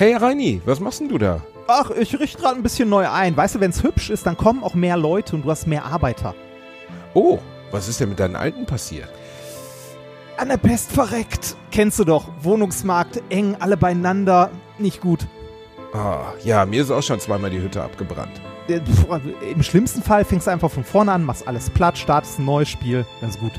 Hey Reini, was machst denn du da? Ach, ich richte gerade ein bisschen neu ein. Weißt du, wenn es hübsch ist, dann kommen auch mehr Leute und du hast mehr Arbeiter. Oh, was ist denn mit deinen Alten passiert? An der Pest verreckt. Kennst du doch. Wohnungsmarkt, eng, alle beieinander. Nicht gut. Ah, ja, mir ist auch schon zweimal die Hütte abgebrannt. Äh, Im schlimmsten Fall fängst du einfach von vorne an, machst alles platt, startest ein neues Spiel. Das ist gut.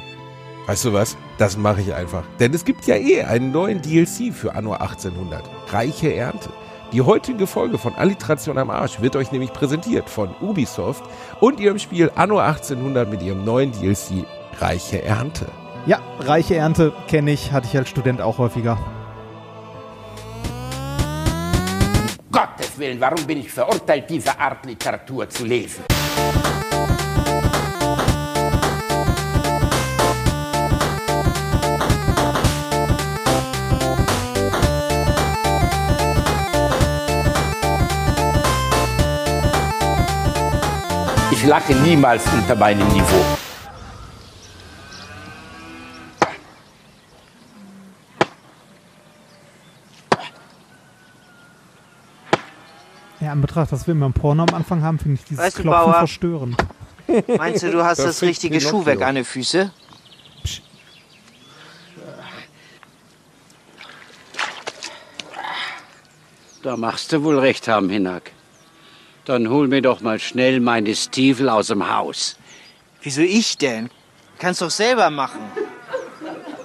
Weißt du was? Das mache ich einfach. Denn es gibt ja eh einen neuen DLC für Anno 1800. Reiche Ernte. Die heutige Folge von Alliteration am Arsch wird euch nämlich präsentiert von Ubisoft und ihrem Spiel Anno 1800 mit ihrem neuen DLC Reiche Ernte. Ja, reiche Ernte kenne ich, hatte ich als Student auch häufiger. Gottes Willen, warum bin ich verurteilt, diese Art Literatur zu lesen? Ich lache niemals unter meinem Niveau. Ja, in Betracht, dass wir immer ein Porno am Anfang haben, finde ich dieses Weißt du, Klopfen Bauer? verstörend. Meinst du, du hast Das das, richtige. Schuhwerk an den Füßen? Da machst du wohl recht haben, Hinak. Dann hol mir doch mal schnell meine Stiefel aus dem Haus. Wieso ich denn? Kannst doch selber machen.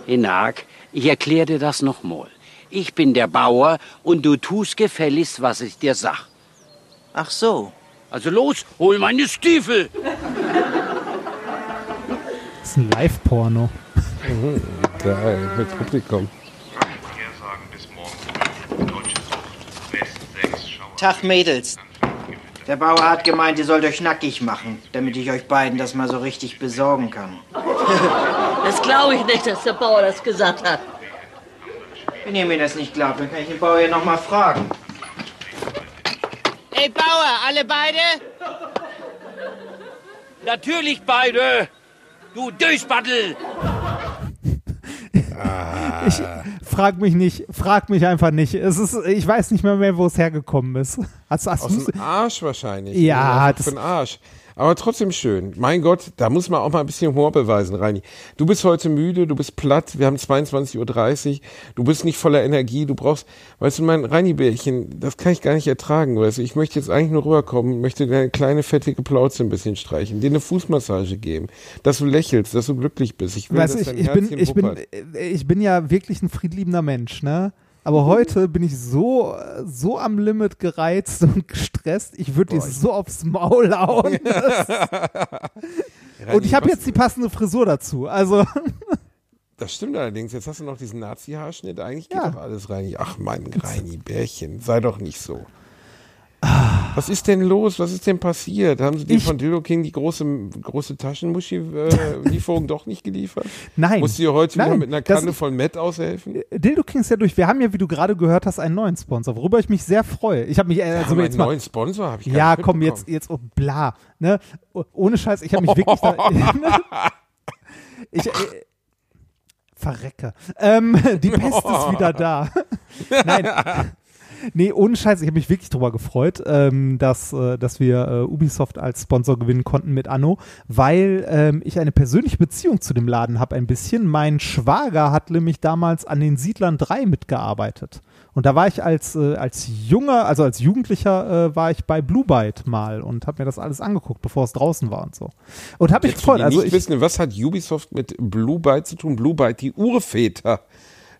Hinak, ich erkläre dir das nochmal. Ich bin der Bauer und du tust gefälligst, was ich dir sag. Ach so. Also los, hol meine Stiefel! Das ist ein Live-Porno. Geil, mit Publikum. Vorhersagen bis morgen. Deutsche Sucht. West 6 Schauer. Tag, Mädels. Der Bauer hat gemeint, ihr sollt euch nackig machen, damit ich euch beiden das mal so richtig besorgen kann. Das glaube ich nicht, dass der Bauer das gesagt hat. Wenn ihr mir das nicht glaubt, dann kann ich den Bauer ja noch mal fragen. Ey, Bauer, alle beide? Natürlich beide! Du Dösbattel! Ich frag mich nicht, frag mich einfach nicht. Es ist, ich weiß nicht mehr, mehr wo es hergekommen ist. Hast, hast Aus dem Arsch wahrscheinlich. Ja, Einfach das- den Arsch. Aber trotzdem schön. Mein Gott, da muss man auch mal ein bisschen Humor beweisen, Reini. Du bist heute müde, du bist platt, wir haben 22.30 Uhr, du bist nicht voller Energie, du brauchst, weißt du, mein Reini-Bärchen, das kann ich gar nicht ertragen, weißt du. Ich möchte jetzt eigentlich nur rüberkommen, möchte deine kleine fettige Plauze ein bisschen streichen, dir eine Fußmassage geben, dass du lächelst, dass du glücklich bist. Ich will, Weißt dass ich, dein ich, bin, Herzchen ich, bin, wuppert. ich bin ja wirklich ein friedliebender Mensch, ne? Aber heute bin ich so, so am Limit gereizt und gestresst. Ich würde dir so aufs Maul hauen. und ich habe jetzt die passende Frisur dazu. Also, Das stimmt allerdings. Jetzt hast du noch diesen Nazi-Haarschnitt. Eigentlich geht Ja. doch alles rein. Ach, mein Reini, Bärchen, sei doch nicht so. Ah. Was ist denn los? Was ist denn passiert? Haben sie dir von Dildo King die große, große Taschenmuschi-Lieferung doch nicht geliefert? nein. Musst du dir heute wieder Nein, mit einer Kanne voll Met aushelfen? Dildo King ist ja durch. Wir haben ja, wie du gerade gehört hast, einen neuen Sponsor, worüber ich mich sehr freue. Ich habe mich, äh, also jetzt einen mal, neuen Sponsor, habe ich ja, komm, jetzt, jetzt, oh, bla, ne? Oh, Ohne Scheiß, ich habe mich wirklich da, ich, äh, verrecke. Ähm, die Pest ist wieder da. Nein. Nee, ohne Scheiß, ich habe mich wirklich drüber gefreut, ähm, dass, äh, dass wir äh, Ubisoft als Sponsor gewinnen konnten mit Anno, weil ähm, ich eine persönliche Beziehung zu dem Laden habe ein bisschen. Mein Schwager hat nämlich damals an den Siedlern 3 mitgearbeitet. Und da war ich als, äh, als junger, also als Jugendlicher, äh, war ich bei Blue Byte mal und habe mir das alles angeguckt, bevor es draußen war und so. Und habe mich für gefreut. Also nicht ich, wissen, was hat Ubisoft mit Blue Byte zu tun? Blue Byte, die Urväter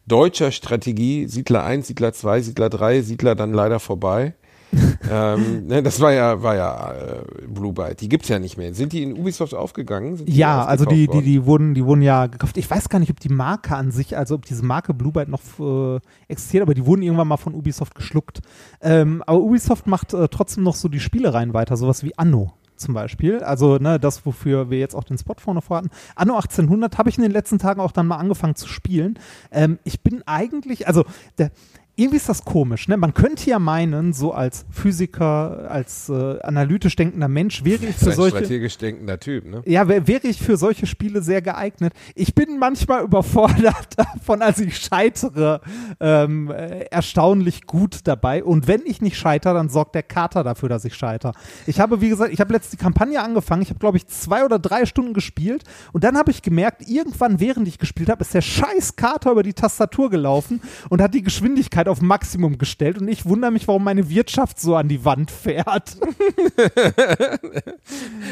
deutscher Strategie, Siedler 1, Siedler 2, Siedler 3, Siedler dann leider vorbei. ähm, ne, das war ja, war ja äh, Blue Byte. Die gibt's ja nicht mehr. Sind die in Ubisoft aufgegangen? Ja, also die, die, die wurden, die wurden ja gekauft. Ich weiß gar nicht, ob die Marke an sich, also ob diese Marke Blue Byte noch äh, existiert, aber die wurden irgendwann mal von Ubisoft geschluckt. Ähm, aber Ubisoft macht äh, trotzdem noch so die Spielereien weiter, sowas wie Anno zum Beispiel. Also ne, das, wofür wir jetzt auch den Spot vorne vorhatten. Anno 1800 habe ich in den letzten Tagen auch dann mal angefangen zu spielen. Ähm, ich bin eigentlich, also der, irgendwie ist das komisch, ne? Man könnte ja meinen, so als Physiker, als äh, analytisch denkender Mensch wäre ich für solche strategisch denkender Typ, ne? ja, wär, wäre ich für solche Spiele sehr geeignet. Ich bin manchmal überfordert davon, als ich scheitere, ähm, äh, erstaunlich gut dabei. Und wenn ich nicht scheitere, dann sorgt der Kater dafür, dass ich scheitere. Ich habe, wie gesagt, ich habe letzte die Kampagne angefangen. Ich habe, glaube ich, zwei oder drei Stunden gespielt. Und dann habe ich gemerkt, irgendwann, während ich gespielt habe, ist der scheiß Kater über die Tastatur gelaufen und hat die Geschwindigkeit auf Maximum gestellt. Und ich wundere mich, warum meine Wirtschaft so an die Wand fährt.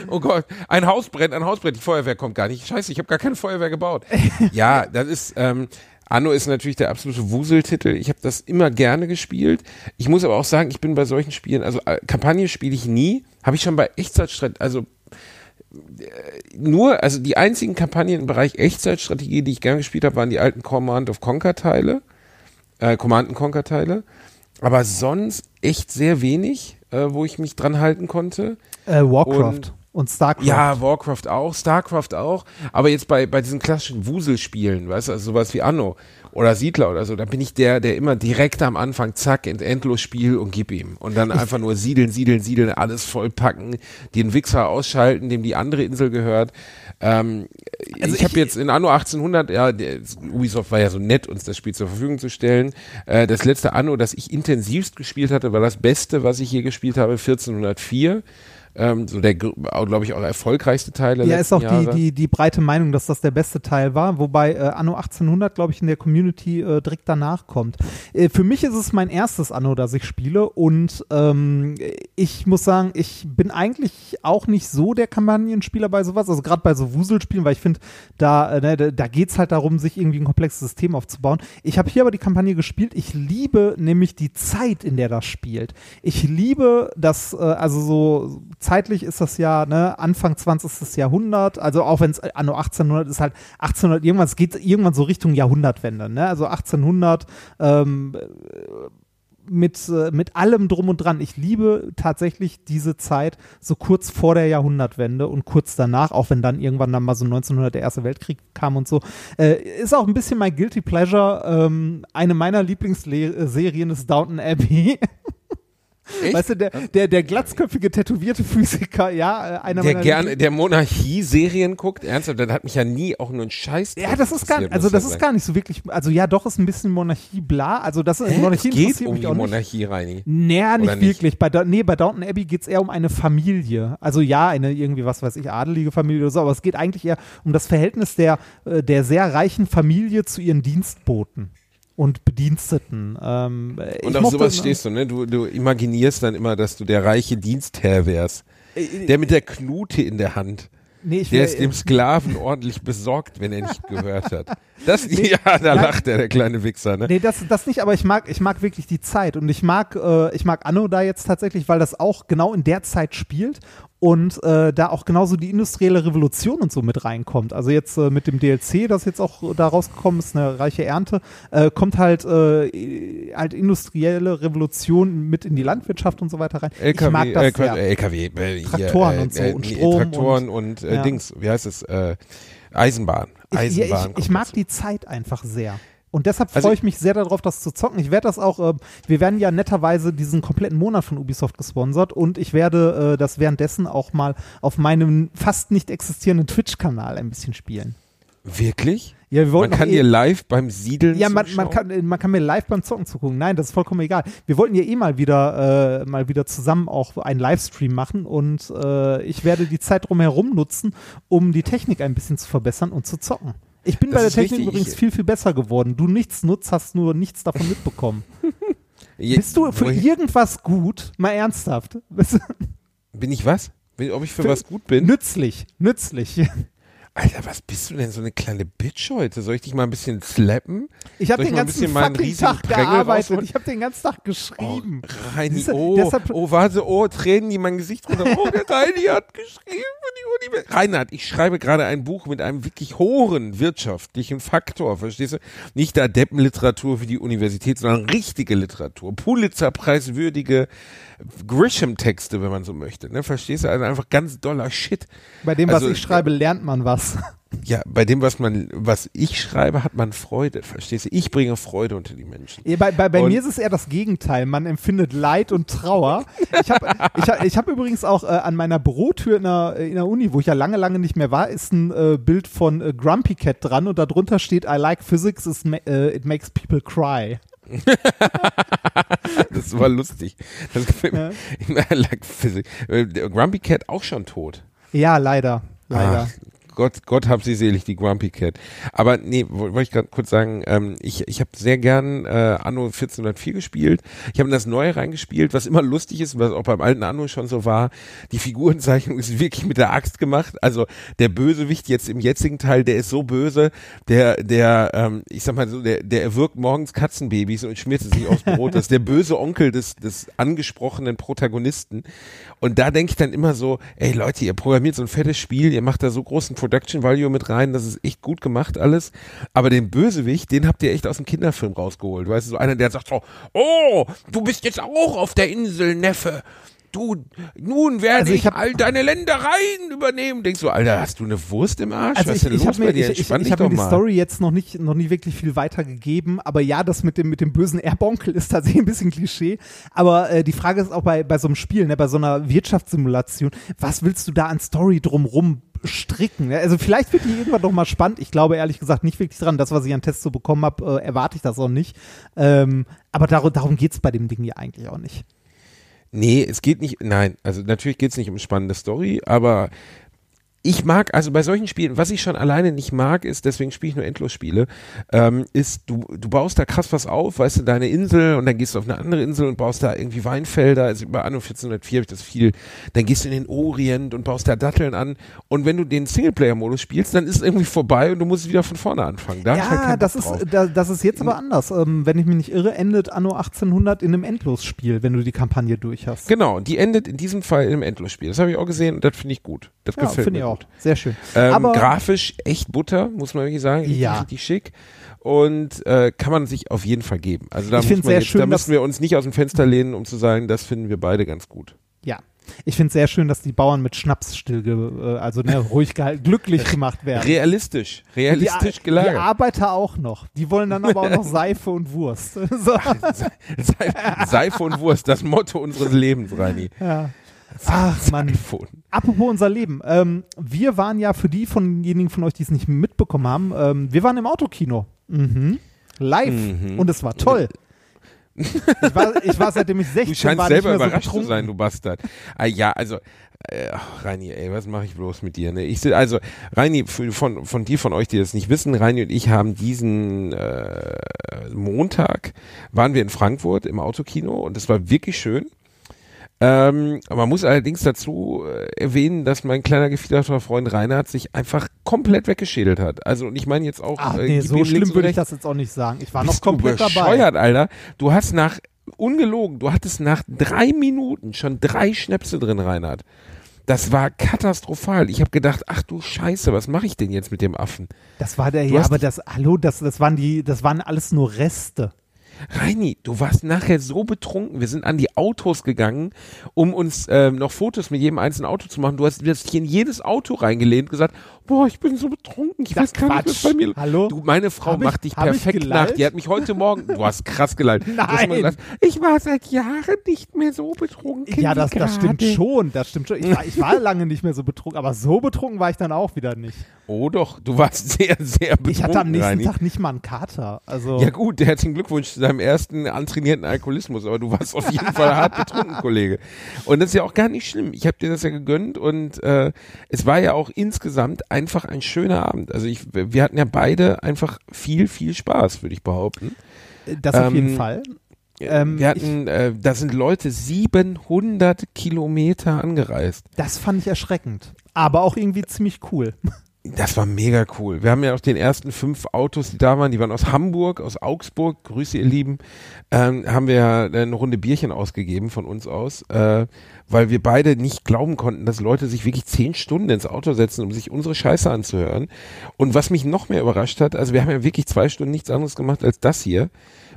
Oh Gott, ein Haus brennt, ein Haus brennt, die Feuerwehr kommt gar nicht. Scheiße, ich habe gar keine Feuerwehr gebaut. ja, das ist, ähm, Anno ist natürlich der absolute Wuseltitel. Ich habe das immer gerne gespielt. Ich muss aber auch sagen, ich bin bei solchen Spielen, also äh, Kampagne spiele ich nie. Habe ich schon bei Echtzeitstrategie, also äh, nur, also die einzigen Kampagnen im Bereich Echtzeitstrategie, die ich gerne gespielt habe, waren die alten Command of Conquer Teile, äh, Command and Conquer Teile. Aber sonst echt sehr wenig, äh, wo ich mich dran halten konnte. Äh, Warcraft Und- und, StarCraft. Ja, Warcraft auch, Starcraft auch. Aber jetzt bei, bei diesen klassischen Wuselspielen, weißt du, also sowas wie Anno oder Siedler oder so, da bin ich der, der immer direkt am Anfang, zack, ent endlos Spiel und gib ihm. Und dann einfach nur siedeln, siedeln, siedeln, alles vollpacken, den Wichser ausschalten, dem die andere Insel gehört. Ähm, Also ich habe jetzt in Anno 1800, ja, der, Ubisoft war ja so nett, uns das Spiel zur Verfügung zu stellen. Äh, das letzte Anno, das ich intensivst gespielt hatte, war das Beste, was ich je gespielt habe, 1404. Ähm, so der, glaube ich, auch erfolgreichste Teil der Ja, ist auch die, die, die breite Meinung, dass das der beste Teil war, wobei äh, Anno 1800, glaube ich, in der Community äh, direkt danach kommt. Äh, für mich ist es mein erstes Anno, das ich spiele und ähm, ich muss sagen, ich bin eigentlich auch nicht so der Kampagnenspieler bei sowas, also gerade bei so Wuselspielen, weil ich finde, da, äh, ne, da, da geht es halt darum, sich irgendwie ein komplexes System aufzubauen. Ich habe hier aber die Kampagne gespielt, ich liebe nämlich die Zeit, in der das spielt. Ich liebe das, äh, also so zeitlich ist das ja ne, Anfang 20. Jahrhundert, also auch wenn es anno 1800 ist halt 1800 irgendwann, es geht irgendwann so Richtung Jahrhundertwende, ne? also 1800 ähm, mit, äh, mit allem drum und dran. Ich liebe tatsächlich diese Zeit so kurz vor der Jahrhundertwende und kurz danach, auch wenn dann irgendwann dann mal so 1900 der Erste Weltkrieg kam und so. Äh, ist auch ein bisschen mein Guilty Pleasure. Ähm, eine meiner Lieblingsserien ist Downton Abbey. Echt? Weißt du, der, der, der glatzköpfige, tätowierte Physiker, ja, äh, einer der gerne, der Monarchie-Serien guckt, ernsthaft, das hat mich ja nie auch nur ein Scheiß. Ja, das ist gar interessiert, also das ist gar nicht so wirklich, also ja, doch ist ein bisschen Monarchie bla, also das Hä? Monarchie es geht um die nicht. Monarchie, Reini. Naja, nicht, nicht? wirklich. Bei, nee, bei Downton Abbey geht es eher um eine Familie. Also ja, eine irgendwie, was weiß ich, adelige Familie oder so, aber es geht eigentlich eher um das Verhältnis der, äh, der sehr reichen Familie zu ihren Dienstboten und Bediensteten. Ähm, Und auf sowas stehst du, ne? Du, du imaginierst dann immer, dass du der reiche Dienstherr wärst. Der mit der Knute in der Hand. Nee, ich Der ist dem Sklaven ordentlich besorgt, wenn er nicht gehört hat. Das, Nee, ja, da lacht er, der kleine Wichser, ne? Nee, das, das nicht, aber ich mag, ich mag wirklich die Zeit und ich mag, äh, ich mag Anno da jetzt tatsächlich, weil das auch genau in der Zeit spielt und äh, da auch genauso die industrielle Revolution und so mit reinkommt. Also jetzt äh, mit dem DLC, das jetzt auch da rausgekommen ist, eine reiche Ernte, äh, kommt halt, äh, halt industrielle Revolution mit in die Landwirtschaft und so weiter rein. LKW, ich mag das äh, äh, LKW, äh, Traktoren äh, und so äh, und Strom Traktoren und, äh, ja. Dings, wie heißt es, äh, Eisenbahn. Ich, Eisenbahn. ja, ich, ich kommt mag die Zeit einfach sehr. Und deshalb Also freue ich- ich mich sehr darauf, das zu zocken. Ich werde das auch, äh, wir werden ja netterweise diesen kompletten Monat von Ubisoft gesponsert und ich werde äh, das währenddessen auch mal auf meinem fast nicht existierenden Twitch-Kanal ein bisschen spielen. Wirklich? Ja, Man kann eh- dir live beim Siedeln ja, man, man, kann, man kann mir live beim Zocken zugucken. Nein, das ist vollkommen egal. Wir wollten ja eh mal wieder, äh, mal wieder zusammen auch einen Livestream machen und äh, ich werde die Zeit drumherum nutzen, um die Technik ein bisschen zu verbessern und zu zocken. Ich bin Das bei der Technik richtig. übrigens viel, viel besser geworden. Du nichts nutzt, hast nur nichts davon mitbekommen. Je- Bist du für irgendwas gut? Mal ernsthaft. Bin ich was? Ob ich für, Für- was gut bin? Nützlich, nützlich. Alter, was bist du denn so eine kleine Bitch heute? Soll ich dich mal ein bisschen slappen? Ich habe den ganzen fucking Tag Prängel gearbeitet. Ich habe den ganzen Tag geschrieben. Reini, Siehste, oh, deshalb- oh, warte, oh, Tränen, die mein Gesicht runter. Oh, der Reini hat geschrieben für die Uni. Reinhard, ich schreibe gerade ein Buch mit einem wirklich hohen wirtschaftlichen Faktor, verstehst du? Nicht da Deppenliteratur für die Universität, sondern richtige Literatur. Pulitzer-preiswürdige Grisham-Texte, wenn man so möchte, ne? Verstehst du? Also einfach ganz doller Shit. Bei dem, was Also, ich schreibe, lernt man was. Ja, bei dem, was man, was ich schreibe, hat man Freude, verstehst du? Ich bringe Freude unter die Menschen. Ja, Bei, bei, bei Und- mir ist es eher das Gegenteil. Man empfindet Leid und Trauer. Ich habe ich hab, ich hab übrigens auch äh, an meiner Bürotür in der, in der Uni, wo ich ja lange, lange nicht mehr war, ist ein äh, Bild von äh, Grumpy Cat dran und darunter steht I like physics, äh, it makes people cry. Das war lustig. Das gefällt mir. I like physics. Äh, Grumpy Cat auch schon tot. Ja, leider. Leider. Ach, Gott, Gott hab sie selig, die Grumpy Cat. Aber nee, wo- wollte ich gerade kurz sagen, ähm, ich, ich habe sehr gern äh, Anno 1404 gespielt. Ich habe das Neue reingespielt, was immer lustig ist, was auch beim alten Anno schon so war. Die Figurenzeichnung ist wirklich mit der Axt gemacht. Also der Bösewicht jetzt im jetzigen Teil, der ist so böse, der, der, ähm, ich sag mal so, der, der erwürgt morgens Katzenbabys und schmiert es sich aufs Brot. Das ist der böse Onkel des, des angesprochenen Protagonisten. Und da denke ich dann immer so, ey Leute, ihr programmiert so ein fettes Spiel, ihr macht da so großen Production Value mit rein, das ist echt gut gemacht alles. Aber den Bösewicht, den habt ihr echt aus dem Kinderfilm rausgeholt. Weißt du, so einer, der sagt so, oh, du bist jetzt auch auf der Insel, Neffe. Du, nun werde Also ich ich, hab- all deine Ländereien übernehmen. Denkst du, Alter, hast du eine Wurst im Arsch? Also Was ich, ist denn ich los habe mir, bei dir? ich, ich, ich dich hab mir doch die mal. Story jetzt noch nicht, noch nie wirklich viel weitergegeben, aber ja, das mit dem, mit dem bösen Erbonkel ist tatsächlich ein bisschen Klischee. Aber äh, die Frage ist auch bei, bei so einem Spiel, ne, bei so einer Wirtschaftssimulation, was willst du da an Story drumrum stricken? ne? Also vielleicht wird die irgendwann noch mal spannend. Ich glaube ehrlich gesagt nicht wirklich dran. Das, was ich an Tests so bekommen habe, äh, erwarte ich das auch nicht. Ähm, aber darum, darum geht's bei dem Ding ja eigentlich auch nicht. Nee, es geht nicht, nein, also natürlich geht es nicht um spannende Story, aber ich mag, also bei solchen Spielen, was ich schon alleine nicht mag, ist, deswegen spiele ich nur Endlosspiele, ähm, ist, du, du baust da krass was auf, weißt du, deine Insel und dann gehst du auf eine andere Insel und baust da irgendwie Weinfelder, also bei Anno 1404 habe ich das viel, dann gehst du in den Orient und baust da Datteln an und wenn du den Singleplayer-Modus spielst, dann ist es irgendwie vorbei und du musst wieder von vorne anfangen. Da halt Ja, keinen das ist, da, das ist jetzt aber anders. Ähm, wenn ich mich nicht irre, endet Anno 1800 in einem Endlosspiel, wenn du die Kampagne durch hast. Genau, die endet in diesem Fall im Endlosspiel. Das habe ich auch gesehen und das finde ich gut. Das Ja, gefällt finde mir ich gut. auch. Sehr schön. Ähm, aber grafisch echt Butter, muss man wirklich sagen. Richtig, Ja. richtig schick. Und äh, kann man sich auf jeden Fall geben. Also da, Ich muss man jetzt, schön, da müssen wir uns nicht aus dem Fenster lehnen, um zu sagen, das finden wir beide ganz gut. ja, ich finde es sehr schön, dass die Bauern mit Schnaps still, äh, also ne, ruhig gehalten, glücklich gemacht werden. Realistisch, die, realistisch die gelagert. Arbeiter auch noch. Die wollen dann aber auch noch Seife und Wurst. so. Seife, Seife und Wurst, das Motto unseres Lebens, Reini. ja. Ach Mann. iPhone. Apropos unser Leben. Ähm, wir waren ja für die von denjenigen von euch, die es nicht mitbekommen haben, ähm, wir waren im Autokino. Mhm. Live. Mhm. Und es war toll. Ich war, ich war seitdem ich 16 Du scheinst war selber nicht mehr überrascht so zu sein, du Bastard. Ah, ja, also, äh, ach, Reini, ey, was mache ich bloß mit dir? Ne? Ich also, Reini, von, von die von euch, die das nicht wissen, Reini und ich haben diesen äh, Montag waren wir in Frankfurt im Autokino und es war wirklich schön. Ähm, man muss allerdings dazu äh, erwähnen, dass mein kleiner gefiederter Freund Reinhard sich einfach komplett weggeschädelt hat. Also und ich meine jetzt auch Ach äh, nee, gib so schlimm würde ich das jetzt auch nicht sagen. Ich war noch komplett du dabei. bescheuert, Alter. Du hast nach, ungelogen, du hattest nach drei Minuten schon drei Schnäpse drin, Reinhard. Das war katastrophal. Ich habe gedacht, ach du Scheiße, was mache ich denn jetzt mit dem Affen? Das war der, Du ja, aber das, hallo, das, das waren die, das waren alles nur Reste. Reini, du warst nachher so betrunken. Wir sind an die Autos gegangen, um uns ähm, noch Fotos mit jedem einzelnen Auto zu machen. Du hast, du hast dich in jedes Auto reingelehnt und gesagt, boah, ich bin so betrunken. Ich Ja, weiß gar nicht, was bei mir Hallo? Du, meine Frau ich- macht dich perfekt nach. Die hat mich heute Morgen, du hast krass immer Nein. ich war seit Jahren nicht mehr so betrunken. Ja, das, das stimmt schon, das stimmt schon. Ich war, ich war lange nicht mehr so betrunken, aber so betrunken war ich dann auch wieder nicht. Oh doch, du warst sehr, sehr betrunken, Ich hatte am nächsten Reini. Tag nicht mal einen Kater. Also, Ja gut, herzlichen Glückwunsch zu deinem ersten antrainierten Alkoholismus, aber du warst auf jeden Fall hart betrunken, Kollege. Und das ist ja auch gar nicht schlimm. Ich habe dir das ja gegönnt und äh, es war ja auch insgesamt einfach ein schöner Abend. Also ich, wir hatten ja beide einfach viel, viel Spaß, würde ich behaupten. das auf jeden ähm, Fall. Ähm, wir hatten, äh, da sind Leute 700 Kilometer angereist. Das fand ich erschreckend. Aber auch irgendwie ziemlich cool. Das war mega cool. Wir haben ja auch den ersten fünf Autos, die da waren, die waren aus Hamburg, aus Augsburg, Grüße ihr Lieben, ähm, haben wir ja eine Runde Bierchen ausgegeben von uns aus, äh, weil wir beide nicht glauben konnten, dass Leute sich wirklich zehn Stunden ins Auto setzen, um sich unsere Scheiße anzuhören. Und was mich noch mehr überrascht hat, also wir haben ja wirklich zwei Stunden nichts anderes gemacht als das hier.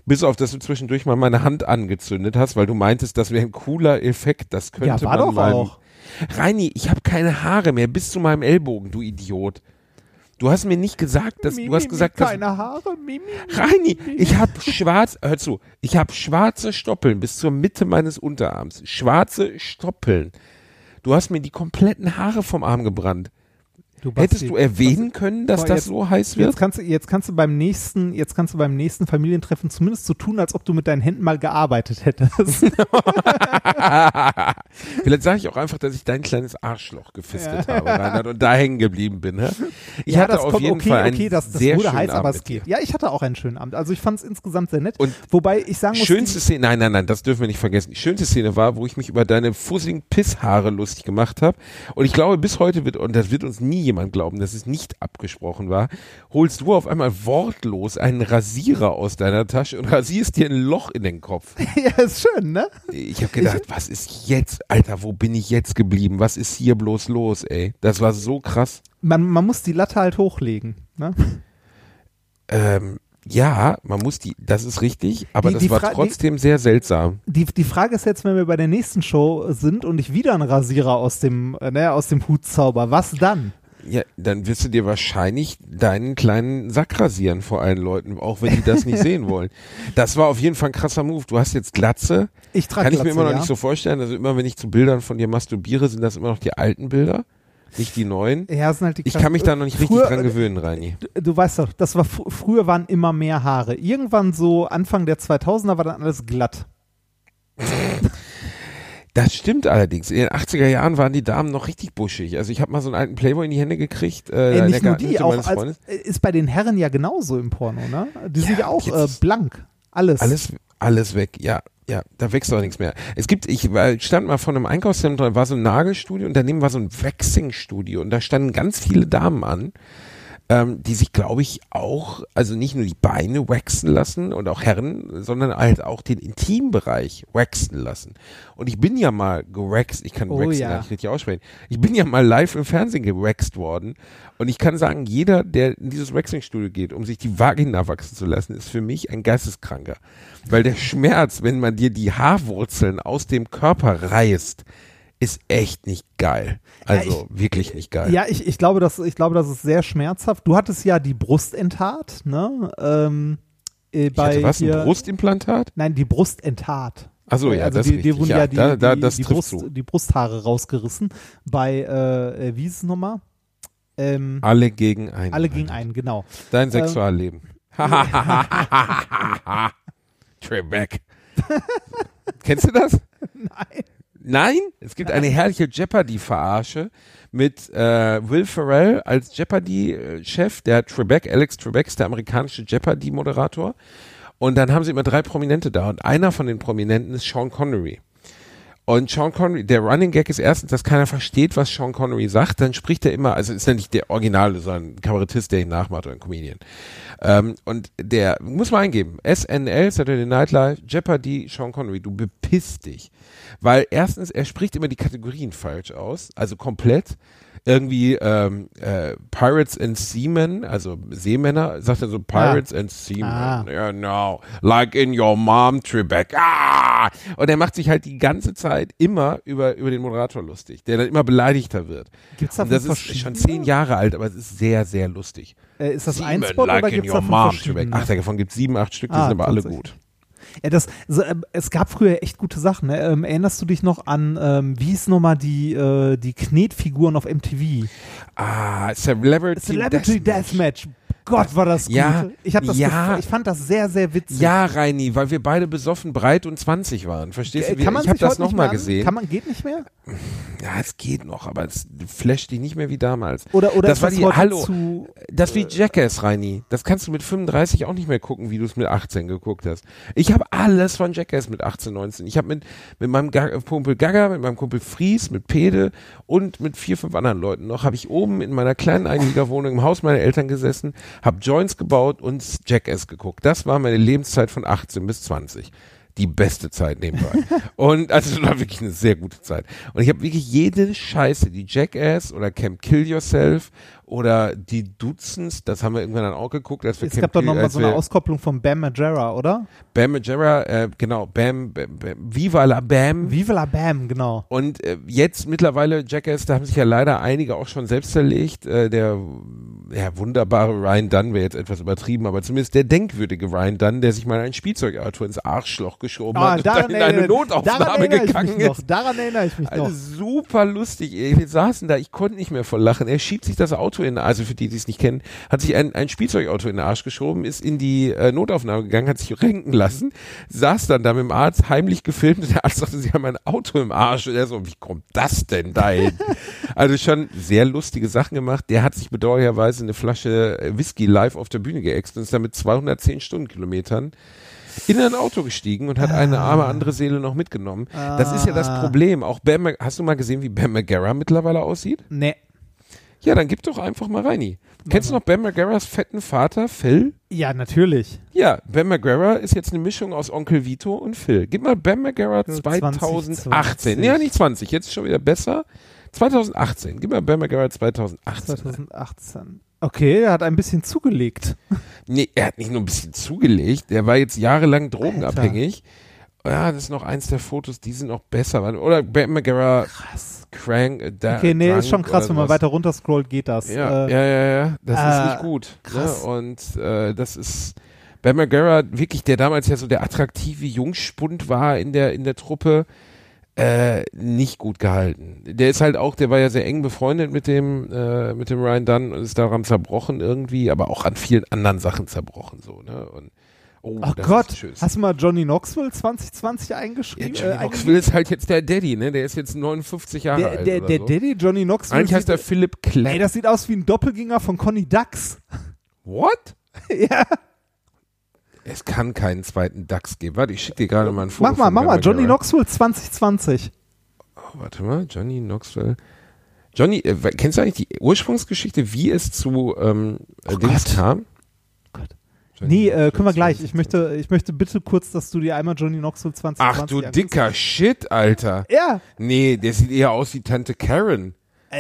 Bis auf, dass du zwischendurch mal meine Hand angezündet hast, weil du meintest, das wäre ein cooler Effekt. Das könnte Ja, war man doch mal. auch. Reini, ich habe keine Haare mehr bis zu meinem Ellbogen, du Idiot. Du hast mir nicht gesagt, dass du hast gesagt, dass keine Haare, Mimi. Reini, ich habe schwarz, hör zu, ich habe schwarze Stoppeln bis zur Mitte meines Unterarms. Schwarze Stoppeln. Du hast mir die kompletten Haare vom Arm gebrannt. Du Hättest du erwähnen können, dass Boah, das jetzt- so heiß wird? Jetzt kannst, du, jetzt kannst du beim nächsten, jetzt kannst du beim nächsten Familientreffen zumindest so tun, als ob du mit deinen Händen mal gearbeitet hättest. Vielleicht sage ich auch einfach, dass ich dein kleines Arschloch gefistet habe, Reinhard, und da hängen geblieben bin. Hä? Ich ja, hatte das auf kommt, jeden okay, Fall einen okay, das, das sehr wurde heiß, aber Abend es mit dir. geht. Ja, ich hatte auch einen schönen Abend. Also ich fand es insgesamt sehr nett. Und Wobei ich sagen muss, Schönste Szene, nein, nein, nein, das dürfen wir nicht vergessen. Die schönste Szene war, wo ich mich über deine fusseligen Pisshaare lustig gemacht habe. Und ich glaube, bis heute wird, und das wird uns nie jemand glauben, dass es nicht abgesprochen war, holst du auf einmal wortlos einen Rasierer aus deiner Tasche und rasierst dir ein Loch in den Kopf. ja, ist schön, ne? Ich habe gedacht, was ist jetzt, Alter, wo bin ich jetzt geblieben? Was ist hier bloß los, ey? Das war so krass. Man, man muss die Latte halt hochlegen. Ne? Ähm, ja, man muss die, das ist richtig, aber Die- das die war Fra- die- trotzdem sehr seltsam. Die, die Frage ist jetzt, wenn wir bei der nächsten Show sind und ich wieder einen Rasierer aus dem, äh, ne, aus dem Hut zauber, was dann? Ja, dann wirst du dir wahrscheinlich deinen kleinen Sack rasieren vor allen Leuten, auch wenn die das nicht sehen wollen. Das war auf jeden Fall ein krasser Move. Du hast jetzt Glatze. Ich trage Kann ich mir immer noch ja. nicht so vorstellen. Also immer wenn ich zu Bildern von dir masturbiere, sind das immer noch die alten Bilder, nicht die neuen. Ja, sind halt die Ich kann mich da noch nicht richtig Früher- dran gewöhnen, Reini. Du, du weißt doch, das war fr- früher waren immer mehr Haare. Irgendwann so Anfang der 2000er war dann alles glatt. Das stimmt allerdings. In den 80er Jahren waren die Damen noch richtig buschig. Also ich habe mal so einen alten Playboy in die Hände gekriegt. Äh, in nicht nur die, auch als, äh, ist bei den Herren ja genauso im Porno, ne? Die sind Ja, auch äh, blank. Alles. Alles, alles weg, ja. Ja, da wächst auch nichts mehr. Es gibt, ich war- stand mal vor einem Einkaufszentrum, da war so ein Nagelstudio und daneben war so ein Waxing-Studio und da standen ganz viele Damen an, ähm, die sich, glaube ich, auch, also nicht nur die Beine waxen lassen und auch Herren, sondern halt auch den Intimbereich waxen lassen. Und ich bin ja mal gewaxt, ich kann Oh waxen ja. gar nicht richtig aussprechen. Ich bin ja mal live im Fernsehen gewaxt worden und ich kann sagen, jeder, der in dieses Waxing-Studio geht, um sich die Vagina wachsen zu lassen, ist für mich ein Geisteskranker. Weil der Schmerz, wenn man dir die Haarwurzeln aus dem Körper reißt, ist echt nicht geil. Also wirklich nicht geil. Ja, ich, ich glaube, das, ich glaube, das ist sehr schmerzhaft. Du hattest ja die Brustenttat, ne? Ähm, äh, ich bei hatte was, hier, ein Brustimplantat? Nein, die Brustenttat. Ach so, ja, also das die, ist die wurden ja, ja, die, da, da, die, Brust, die Brusthaare rausgerissen. Bei, äh, äh, wie ist es nochmal? Ähm, Alle gegen einen. alle gegen einen, genau. Dein Sexualleben. Trebek. Kennst du das? Nein. Nein? Es gibt eine herrliche Jeopardy-Verarsche mit äh, Will Ferrell als Jeopardy-Chef. Der Trebek, Alex Trebek ist der amerikanische Jeopardy-Moderator. Und dann haben sie immer drei Prominente da. Und einer von den Prominenten ist Sean Connery. Und Sean Connery, der Running Gag ist erstens, dass keiner versteht, was Sean Connery sagt. Dann spricht er immer, also ist ja nicht der Originale, sondern ein Kabarettist, der ihn nachmacht oder ein Comedian. Ähm, und der, muss man eingeben, SNL, Saturday Night Live, Jeopardy, Sean Connery, du bepisst dich. Weil erstens, er spricht immer die Kategorien falsch aus, also komplett. Irgendwie ähm, äh, Pirates and Seamen, also Seemänner, sagt er so Pirates and Seamen. Ah. Yeah, no, like in your mom, Trebek. Ah! Und er macht sich halt die ganze Zeit immer über, über den Moderator lustig, der dann immer beleidigter wird. Gibt's Und davon das ist schon zehn Jahre alt, aber es ist sehr, sehr lustig. Äh, ist das ein Seamen, Spot like oder in gibt es your davon mom. Ach, davon gibt es sieben, acht Stück, die Ah, sind aber alle gut. Ja, das, so, ähm, es gab früher echt gute Sachen. Ne? Ähm, erinnerst du dich noch an, ähm, wie hieß nochmal die, äh, die Knetfiguren auf MTV? Ah, Celebrity, Celebrity Deathmatch. Gott, war das gut. Ja, ich, hab das ja. ich fand das sehr, sehr witzig. Ja, Reini, weil wir beide besoffen, breit und 20 waren. Verstehst Äh, du? kann man ich habe das nochmal gesehen. Kann man, geht nicht mehr? ja, es geht noch, aber es flasht dich nicht mehr wie damals. Oder, oder das war das die, hallo, zu, das wie Jackass, Reini. Das kannst du mit 35 auch nicht mehr gucken, wie du es mit 18 geguckt hast. Ich habe alles von Jackass mit 18, 19. Ich habe mit, mit meinem Kumpel Gaga, mit meinem Kumpel Fries, mit Pede und mit vier, fünf anderen Leuten noch, habe ich oben in meiner kleinen Einliegerwohnung im Haus meiner Eltern gesessen, habe Joints gebaut und Jackass geguckt. Das war meine Lebenszeit von 18 bis 20 die beste Zeit nebenbei. und also es war wirklich eine sehr gute Zeit. Und ich habe wirklich jede Scheiße, die Jackass oder Camp Kill Yourself oder die Dutzends, das haben wir irgendwann dann auch geguckt, als wir es Camp gab doch nochmal so eine Auskopplung von Bam Majera, oder? Bam Majera, äh, genau, Bam, Bam, Bam, Viva la Bam. Viva la Bam, genau. Und äh, jetzt mittlerweile Jackass, da haben sich ja leider einige auch schon selbst zerlegt. Äh, der ja, wunderbare Ryan Dunn wäre jetzt etwas übertrieben, aber zumindest der denkwürdige Ryan Dunn, der sich mal ein Spielzeugauto ins Arschloch geschoben Ah, hat und dann in eine Notaufnahme gegangen noch. ist. Daran erinnere ich mich Also noch. super lustig. Wir saßen da, ich konnte nicht mehr vor Lachen. Er schiebt sich das Auto in, also für die, die es nicht kennen, hat sich ein, ein Spielzeugauto in den Arsch geschoben, ist in die äh, Notaufnahme gegangen, hat sich renken lassen, saß dann da mit dem Arzt heimlich gefilmt und der Arzt sagte, sie haben ein Auto im Arsch. Und er so, wie kommt das denn dahin? also schon sehr lustige Sachen gemacht. Der hat sich bedauerlicherweise eine Flasche äh, Whisky live auf der Bühne geäxt und ist damit 210 Stundenkilometern in ein Auto gestiegen und hat eine arme andere Seele noch mitgenommen. Das ist ja das Problem. Auch Bam, hast du mal gesehen, wie Bam Margera mittlerweile aussieht? Nee. Ja, dann gib doch einfach mal rein. Kennst du noch Bam Margeras fetten Vater, Phil? Ja, natürlich. Ja, Bam Margera ist jetzt eine Mischung aus Onkel Vito und Phil. Gib mal Bam Margera 2018. 2020. Ja, nicht 20, jetzt ist schon wieder besser. 2018. Gib mal Bam Margera 2018. 2018. Okay, er hat ein bisschen zugelegt. Nee, er hat nicht nur ein bisschen zugelegt, der war jetzt jahrelang drogenabhängig. Ja, das ist noch eins der Fotos, die sind noch besser. Oder Bam Margera Crank. Äh, da, Okay, nee, ist schon drunk krass, wenn man weiter runter scrollt, geht das. Ja, Äh, ja, ja, ja. Das ist äh, nicht gut. krass. Ne? Und äh, das ist Bam Margera, wirklich, der damals ja so der attraktive Jungspund war in der in der Truppe, äh, nicht gut gehalten. Der ist halt auch, der war ja sehr eng befreundet mit dem äh, mit dem Ryan Dunn und ist daran zerbrochen irgendwie, aber auch an vielen anderen Sachen zerbrochen so. Ne? Und oh, Oh das Gott, hast du mal Johnny Knoxville 2020 ja, eingeschrieben? Johnny äh, Knoxville ist halt jetzt der Daddy, ne? Der ist jetzt 59 Jahre der, alt der, der so. Daddy Johnny Knoxville. Eigentlich heißt er Philipp Klemm. ey, das sieht aus wie ein Doppelgänger von Conny Dax. What? ja. Es kann keinen zweiten DAX geben. Warte, ich schicke dir gerade mal ein Foto. Mach mal, mach mal, Johnny. Knoxville 2020. Oh, warte mal, Johnny Knoxville. Johnny, äh, kennst du eigentlich die Ursprungsgeschichte, wie es zu ähm, äh, Dings kam? Nee, äh, können wir gleich. Ich 2020. möchte, ich möchte bitte kurz, dass du dir einmal Johnny Knoxville 2020 Ach du dicker Shit, Alter. Ja, Nee, der sieht eher aus wie Tante Karen.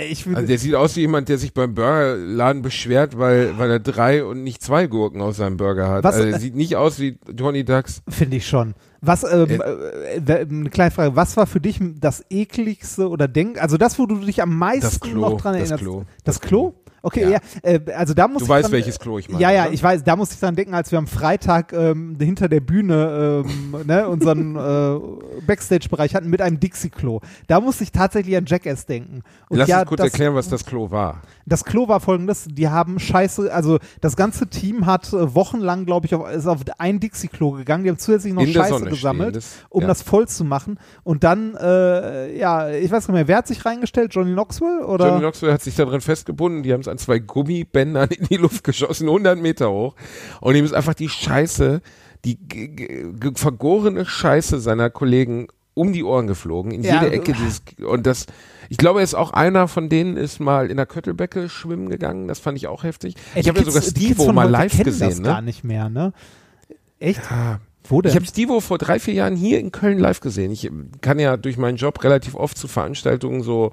ich Also der sieht aus wie jemand, der sich beim Burgerladen beschwert, weil, weil er drei und nicht zwei Gurken aus seinem Burger hat. Was- also der sieht nicht aus wie Johnny Ducks. finde ich schon. Was, ähm, äh, äh, eine kleine Frage, was war für dich das ekligste oder denk, also das, wo du dich am meisten Das noch dran das erinnerst? Klo, Das das Klo? Okay, ja, Ja. äh, also da muss Du ich weißt, dran, welches Klo ich meine, Ja, ja, oder? ich weiß, da muss ich dran denken, als wir am Freitag ähm, hinter der Bühne ähm, ne, unseren äh, Backstage-Bereich hatten mit einem Dixie-Klo. Da musste ich tatsächlich an Jackass denken. Und Lass ja, uns kurz das, erklären, was das Klo war. das Klo war folgendes, die haben scheiße, also das ganze Team hat äh, wochenlang, glaube ich, auf, ist auf ein Dixie-Klo gegangen, die haben zusätzlich noch In Scheiße gesammelt, stehendes, um ja. das voll zu machen und dann, äh, ja, ich weiß nicht mehr, wer hat sich reingestellt, Johnny Knoxville oder? Johnny Knoxville hat sich da drin festgebunden. Die haben es an zwei Gummibändern in die Luft geschossen, 100 Meter hoch. Und ihm ist einfach die Scheiße, die vergorene Scheiße seiner Kollegen um die Ohren geflogen, in Ja, jede Ecke dieses, und das, ich glaube, er ist auch einer von denen, ist mal in der Köttelbecke schwimmen gegangen, das fand ich auch heftig. Ey, ich habe ja sogar Stevo mal live gesehen, das ne? gar nicht mehr, ne? Echt? Ja. Wo denn? Ich habe Stevo vor drei, vier Jahren hier in Köln live gesehen. Ich kann ja durch meinen Job relativ oft zu Veranstaltungen so,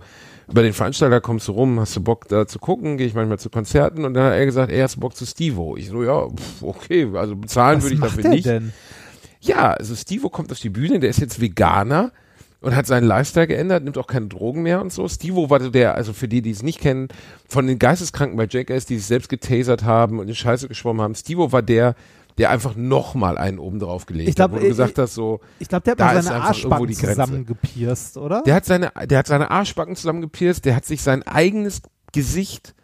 über den Veranstalter kommst du rum, hast du Bock da zu gucken, gehe ich manchmal zu Konzerten und dann hat er gesagt, er hast Bock zu Stevo. Ich so, ja, pff, okay, also bezahlen würde ich macht dafür der nicht. denn? Ja, also Stevo kommt auf die Bühne, der ist jetzt Veganer und hat seinen Lifestyle geändert, nimmt auch keine Drogen mehr und so. Stevo war der, also für die, die es nicht kennen, von den Geisteskranken bei Jackass, die sich selbst getasert haben und in Scheiße geschwommen haben. Stevo war der, der einfach nochmal einen oben drauf gelegt Ich glaub, hat, wo du äh, gesagt hast, so, Ich glaube, der hat mal seine Arschbacken zusammengepierst, oder? der hat seine, der hat seine Arschbacken zusammengepierst, der hat sich sein eigenes Gesicht,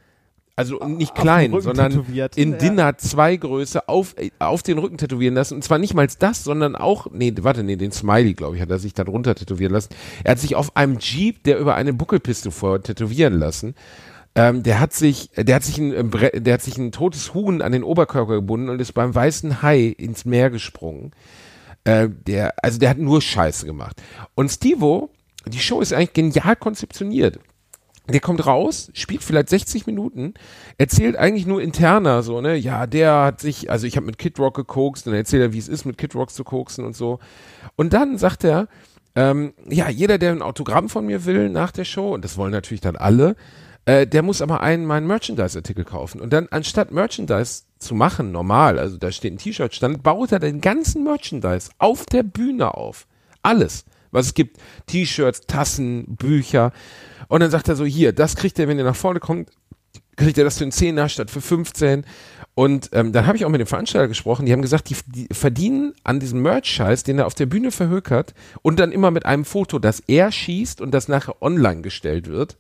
also nicht klein, sondern in Ja. Dinner 2 Größe auf, auf den Rücken tätowieren lassen. Und zwar nicht mal das, sondern auch, nee, warte, nee, den Smiley, glaube ich, hat er sich da drunter tätowieren lassen. Er hat sich auf einem Jeep, der über eine Buckelpiste fuhr, tätowieren lassen. Ähm, der hat sich, der hat sich ein, äh, der hat sich ein totes Huhn an den Oberkörper gebunden und ist beim weißen Hai ins Meer gesprungen. Äh, der, also der hat nur Scheiße gemacht. Und Stevo, die Show ist eigentlich genial konzeptioniert. Der kommt raus, spielt vielleicht 60 Minuten, erzählt eigentlich nur interner so, ne, ja, der hat sich, also ich habe mit Kid Rock gekokst und dann erzählt er, wie es ist, mit Kid Rock zu koksen und so. Und dann sagt er, ähm, ja, jeder, der ein Autogramm von mir will nach der Show, und das wollen natürlich dann alle, äh, der muss aber einen meinen Merchandise-Artikel kaufen. Und dann, anstatt Merchandise zu machen, normal, also da steht ein T-Shirt stand, baut er den ganzen Merchandise auf der Bühne auf. Alles, was es gibt. T-Shirts, Tassen, Bücher. Und dann sagt er so, hier, das kriegt ihr, wenn ihr nach vorne kommt, kriegt er das für einen Zehner statt für 15. Und ähm, dann habe ich auch mit dem Veranstalter gesprochen, die haben gesagt, die, die verdienen an diesem Merch-Scheiß, den er auf der Bühne verhökert und dann immer mit einem Foto, das er schießt und das nachher online gestellt wird.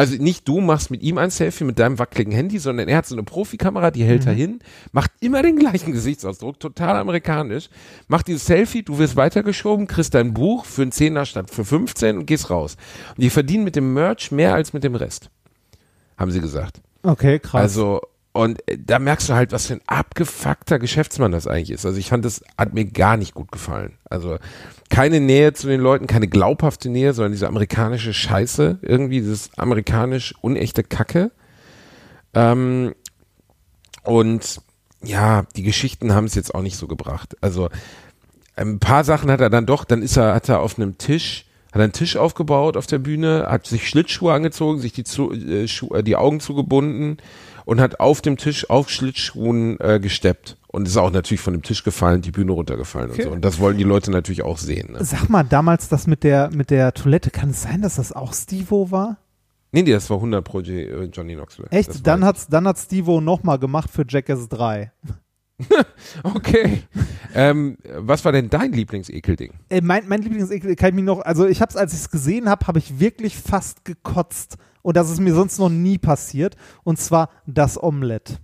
Also nicht du machst mit ihm ein Selfie mit deinem wackeligen Handy, sondern er hat so eine Profikamera, die hält er hin, macht immer den gleichen Gesichtsausdruck, total amerikanisch, macht dieses Selfie, du wirst weitergeschoben, kriegst dein Buch für einen Zehner statt für 15 und gehst raus. Und die verdienen mit dem Merch mehr als mit dem Rest, haben sie gesagt. Okay, krass. Also, und äh, da merkst du halt, was für ein abgefuckter Geschäftsmann das eigentlich ist. Also ich fand, das hat mir gar nicht gut gefallen. Also keine Nähe zu den Leuten, keine glaubhafte Nähe, sondern diese amerikanische Scheiße, irgendwie dieses amerikanisch unechte Kacke. Ähm, und ja, die Geschichten haben es jetzt auch nicht so gebracht. Also ein paar Sachen hat er dann doch, dann ist er, hat er auf einem Tisch, hat einen Tisch aufgebaut auf der Bühne, hat sich Schlittschuhe angezogen, sich die, zu, äh, Schu äh, die Augen zugebunden und hat auf dem Tisch auf Schlittschuhen äh, gesteppt. Und ist auch natürlich von dem Tisch gefallen, die Bühne runtergefallen Okay. und so. Und das wollen die Leute natürlich auch sehen. Ne? Sag mal, damals das mit der, mit der Toilette, kann es sein, dass das auch Stevo war? Nee, nee, das war 100 pro äh, Johnny Knoxville. Das Echt? Dann hat's, dann hat Stevo nochmal gemacht für Jackass 3. ich. Okay. ähm, was war denn dein Lieblingsekelding? Äh, mein, mein Lieblingsekel kann ich mich noch, also ich hab's, als ich es gesehen habe, habe ich wirklich fast gekotzt. Und das ist mir sonst noch nie passiert. Und zwar das Omelett.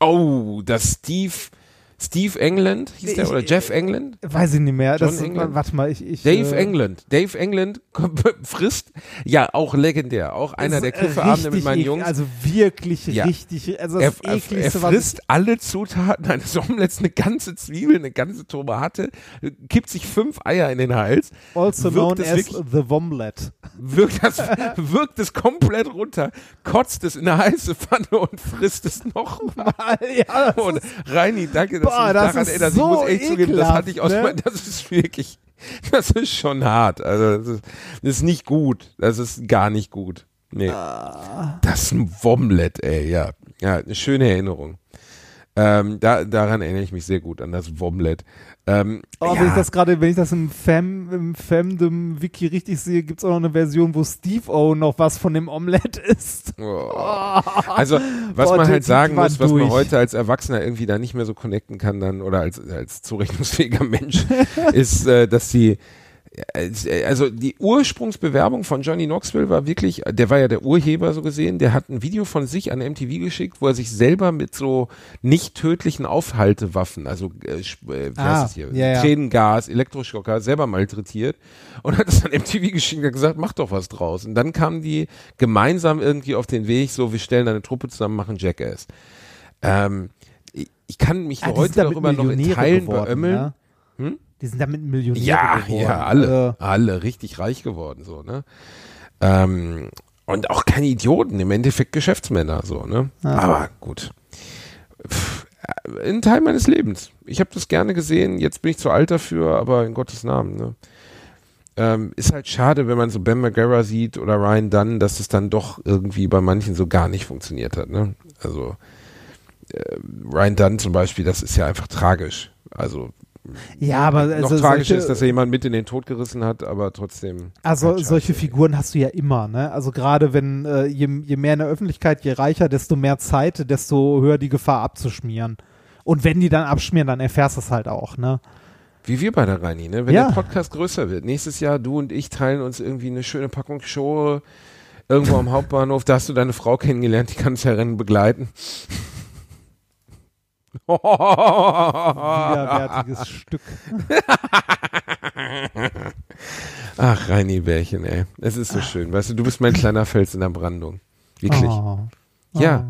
Oh, das Steve, Steve England hieß der Ich- oder Jeff England? Weiß ich nicht mehr. John das, England? Warte mal, ich. ich Dave äh, England. Dave England frisst, ja, auch legendär, auch einer der ist, Kiffeabende mit meinen Jungs. Also wirklich Ja. richtig. Also er, das er, er frisst alle Zutaten eines Omelettes, eine ganze Zwiebel, eine ganze Tomate, kippt sich fünf Eier in den Hals, also wirkt known es as wirklich- the Womlet. wirkt, das, wirkt es komplett runter, kotzt es in eine heiße Pfanne und frisst es nochmal. ja, Und Reini, danke, dass Boah, du mich das daran ist erinnerst. so ich muss echt zugeben, das hatte ich aus ne? das ist wirklich, das ist schon hart. Also das ist, das ist nicht gut. Das ist gar nicht gut. Nee. Ah. Das ist ein Womlet, ey, ja. Ja, eine schöne Erinnerung. Ähm, da, daran erinnere ich mich sehr gut an das Womlet. Ähm, Oh, ja, wenn ich das gerade, wenn ich das im Fam, im Fandom-Wiki richtig sehe, gibt's auch noch eine Version, wo Steve O noch was von dem Omelett isst. Oh. Also, was Boah, man halt sagen muss, was man durch. heute als Erwachsener irgendwie da nicht mehr so connecten kann dann oder als, als zurechnungsfähiger Mensch, ist, äh, dass die äh, also die Ursprungsbewerbung von Johnny Knoxville war wirklich, der war ja der Urheber so gesehen, der hat ein Video von sich an MTV geschickt, wo er sich selber mit so nicht tödlichen Aufhaltewaffen, also äh, äh, wie Ah, heißt hier, ja, ja. Tränengas, Elektroschocker, selber malträtiert und hat es an MTV geschickt und gesagt, mach doch was draus. Und dann kamen die gemeinsam irgendwie auf den Weg, so wir stellen eine Truppe zusammen, machen Jackass. Ähm, ich, ich kann mich Ah, heute darüber noch in Teilen geworden, beömmeln. ne? Hm? Die sind damit Millionäre Ja, geworden. ja, alle, Also, alle richtig reich geworden, so, ne? Ähm, und auch keine Idioten, im Endeffekt Geschäftsmänner, so, ne? Aber gut. Pff, äh, ein Teil meines Lebens. Ich habe das gerne gesehen, jetzt bin ich zu alt dafür, aber in Gottes Namen, ne? Ähm, ist halt schade, wenn man so Ben McGarra sieht oder Ryan Dunn, dass es dann doch irgendwie bei manchen so gar nicht funktioniert hat, ne? Also, äh, Ryan Dunn zum Beispiel, das ist ja einfach tragisch. Also, ja, aber noch also tragisch solche, ist, dass er jemanden mit in den Tod gerissen hat, aber trotzdem. Also solche Figuren hast du ja immer, ne? Also gerade wenn äh, je, je mehr in der Öffentlichkeit, je reicher, desto mehr Zeit, desto höher die Gefahr abzuschmieren. Und wenn die dann abschmieren, dann erfährst du es halt auch, ne? Wie wir bei der Reini, ne? Wenn Ja. der Podcast größer wird. Nächstes Jahr, du und ich teilen uns irgendwie eine schöne Packung Show irgendwo am Hauptbahnhof. Da hast du deine Frau kennengelernt, die kann uns ja Rennen begleiten. Widerwärtiges Stück. Ach, Reini Bärchen, ey. Es ist so schön. Weißt du, du bist mein kleiner Fels in der Brandung. Wirklich. Oh. Ja.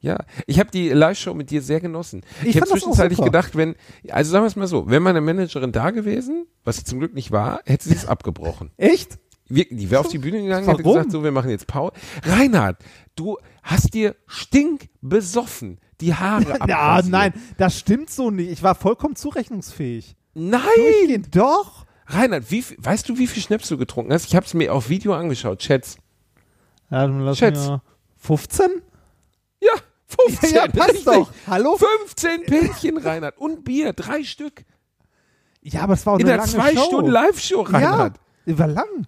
Ja, ich habe die Live-Show mit dir sehr genossen. Ich Ich, habe zwischenzeitlich gedacht, wenn, also sagen wir es mal so, wäre meine Managerin da gewesen, was sie zum Glück nicht war, hätte sie es abgebrochen. Echt? Wir, die wäre auf die Bühne gegangen, hätte Warum? gesagt, so, wir machen jetzt Pause. Reinhard, du hast dir stinkbesoffen die Haare Ja, nein, das stimmt so nicht. Ich war vollkommen zurechnungsfähig. Nein! Durchgehend, doch. Reinhard, wie, weißt du, wie viel Schnaps du getrunken hast? Ich habe es mir auf Video angeschaut, Schätz. Ja, dann lass Schätz. mir 15? Ja, 15. Ja, passt richtig. doch. Hallo? 15 Pilchen, Reinhard. Und Bier, drei Stück. Ja, aber es war auch In eine der lange zwei Show. Stunden Live-Show, Reinhard. Ja, war lang.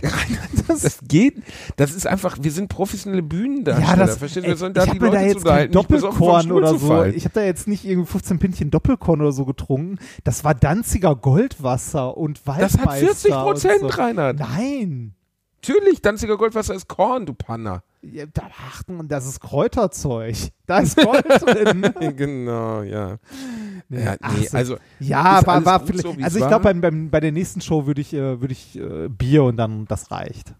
Das, Das geht, das ist einfach, wir sind professionelle Bühnendarsteller. ja, das, Verstehst du? ey, Wir sollen da ich die Leute da jetzt kein Doppelkorn oder so. Ich habe da jetzt nicht irgendwie 15 Pinchen Doppelkorn oder so getrunken. Das war Danziger Goldwasser und Das Waldmeister. hat 40 und Prozent, so. Reinhard. Nein. Natürlich, Danziger Goldwasser ist Korn, du Panner. Ja, da, ach, und das ist Kräuterzeug. Da ist Gold drin. genau, ja. Nee. Ja, nee, so. also Ja, war, war so, also ich glaube, war. beim, beim, bei der nächsten Show würde ich, äh, würde ich äh, Bier und dann das reicht.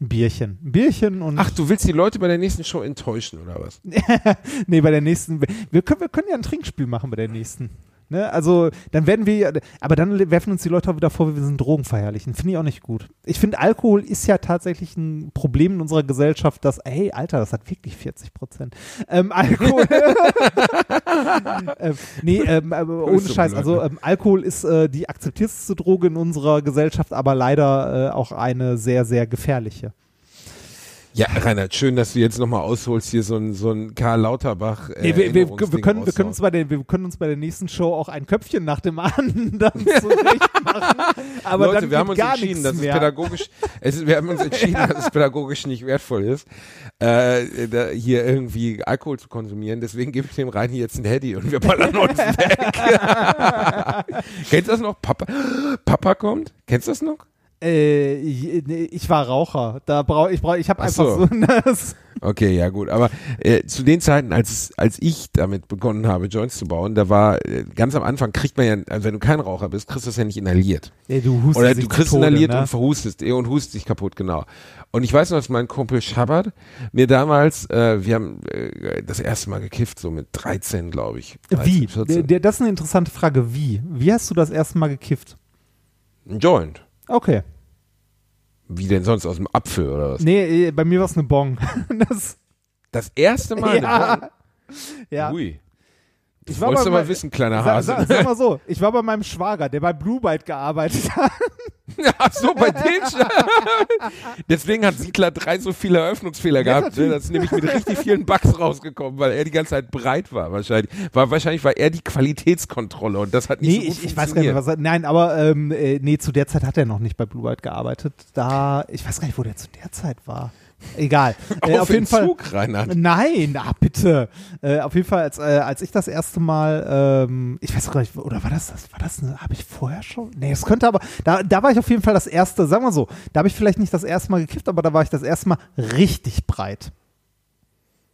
Ein Bierchen. Ein Bierchen und. Ach, du willst die Leute bei der nächsten Show enttäuschen, oder was? nee, bei der nächsten. Wir können, wir können ja ein Trinkspiel machen bei der nächsten. Ne? Also, dann werden wir, aber dann werfen uns die Leute auch wieder vor, wir sind Drogen verherrlichen. Finde ich auch nicht gut. Ich finde, Alkohol ist ja tatsächlich ein Problem in unserer Gesellschaft, dass, hey, Alter, das hat wirklich 40 Prozent. Ähm, Alkohol. ähm, nee, ähm, aber ohne Scheiß. Also, ähm, Alkohol ist äh, die akzeptierteste Droge in unserer Gesellschaft, aber leider äh, auch eine sehr, sehr gefährliche. Ja, Reinhard, schön, dass du jetzt nochmal ausholst, hier so ein, so ein Karl Lauterbach. Äh, Nee, wir, wir, wir, können, wir, können uns bei der, wir können uns bei der nächsten Show auch ein Köpfchen nach dem anderen zurecht machen. Aber Leute, dann wir haben uns entschieden, dass es pädagogisch, es wir haben uns entschieden, dass es pädagogisch nicht wertvoll ist, äh, da, hier irgendwie Alkohol zu konsumieren. Deswegen gebe ich dem Reini jetzt ein Handy und wir ballern uns weg. Kennst du das noch? Papa, Papa kommt? Kennst du das noch? Äh, ich, war Raucher. Da brauch, ich brauch, ich habe Ach einfach so. so. Okay, ja gut, aber äh, zu den Zeiten, als als ich damit begonnen habe, Joints zu bauen, da war äh, ganz am Anfang kriegt man ja, also wenn du kein Raucher bist, kriegst du das ja nicht inhaliert. ey, du hustest Oder du kriegst Tode, inhaliert ne? und verhustest eh, und hustest dich kaputt, genau. Und ich weiß noch, dass mein Kumpel Schabbert mir damals, äh, wir haben äh, das erste Mal gekifft, so mit 13, glaube ich. 13, Wie? 14. Der, der, das ist eine interessante Frage. Wie? Wie hast du das erste Mal gekifft? Ein Joint. Okay. Wie denn sonst aus dem Apfel oder was? Nee, äh, bei mir war es eine Bong. das, Das erste Mal. ja. Ja. Ui. Das Ich war wolltest bei du mal wissen, kleiner Hase. sa, sag mal so, ich war bei meinem Schwager, der bei Blue Byte gearbeitet hat. Ach so, bei dem. Deswegen hat Siedler 3 so viele Eröffnungsfehler gehabt. Ne? Das ist nämlich mit richtig vielen Bugs rausgekommen, weil er die ganze Zeit breit war wahrscheinlich. War, wahrscheinlich war er die Qualitätskontrolle und das hat nicht Nee, so gut ich, ich weiß gar nicht, was er, nein, aber ähm, äh, nee, zu der Zeit hat er noch nicht bei Blue White gearbeitet. Da, ich weiß gar nicht, wo der zu der Zeit war. Egal. Äh, Auf auf jeden Fall. Entzug, Reinhard. Nein, ah, bitte. Äh, auf jeden Fall, als, äh, als ich das erste Mal, ähm, ich weiß gar nicht, oder war das das? War das eine, habe ich vorher schon? Nee, es könnte aber, da, da war ich auf jeden Fall das erste, sagen wir so, da habe ich vielleicht nicht das erste Mal gekifft, aber da war ich das erste Mal richtig breit.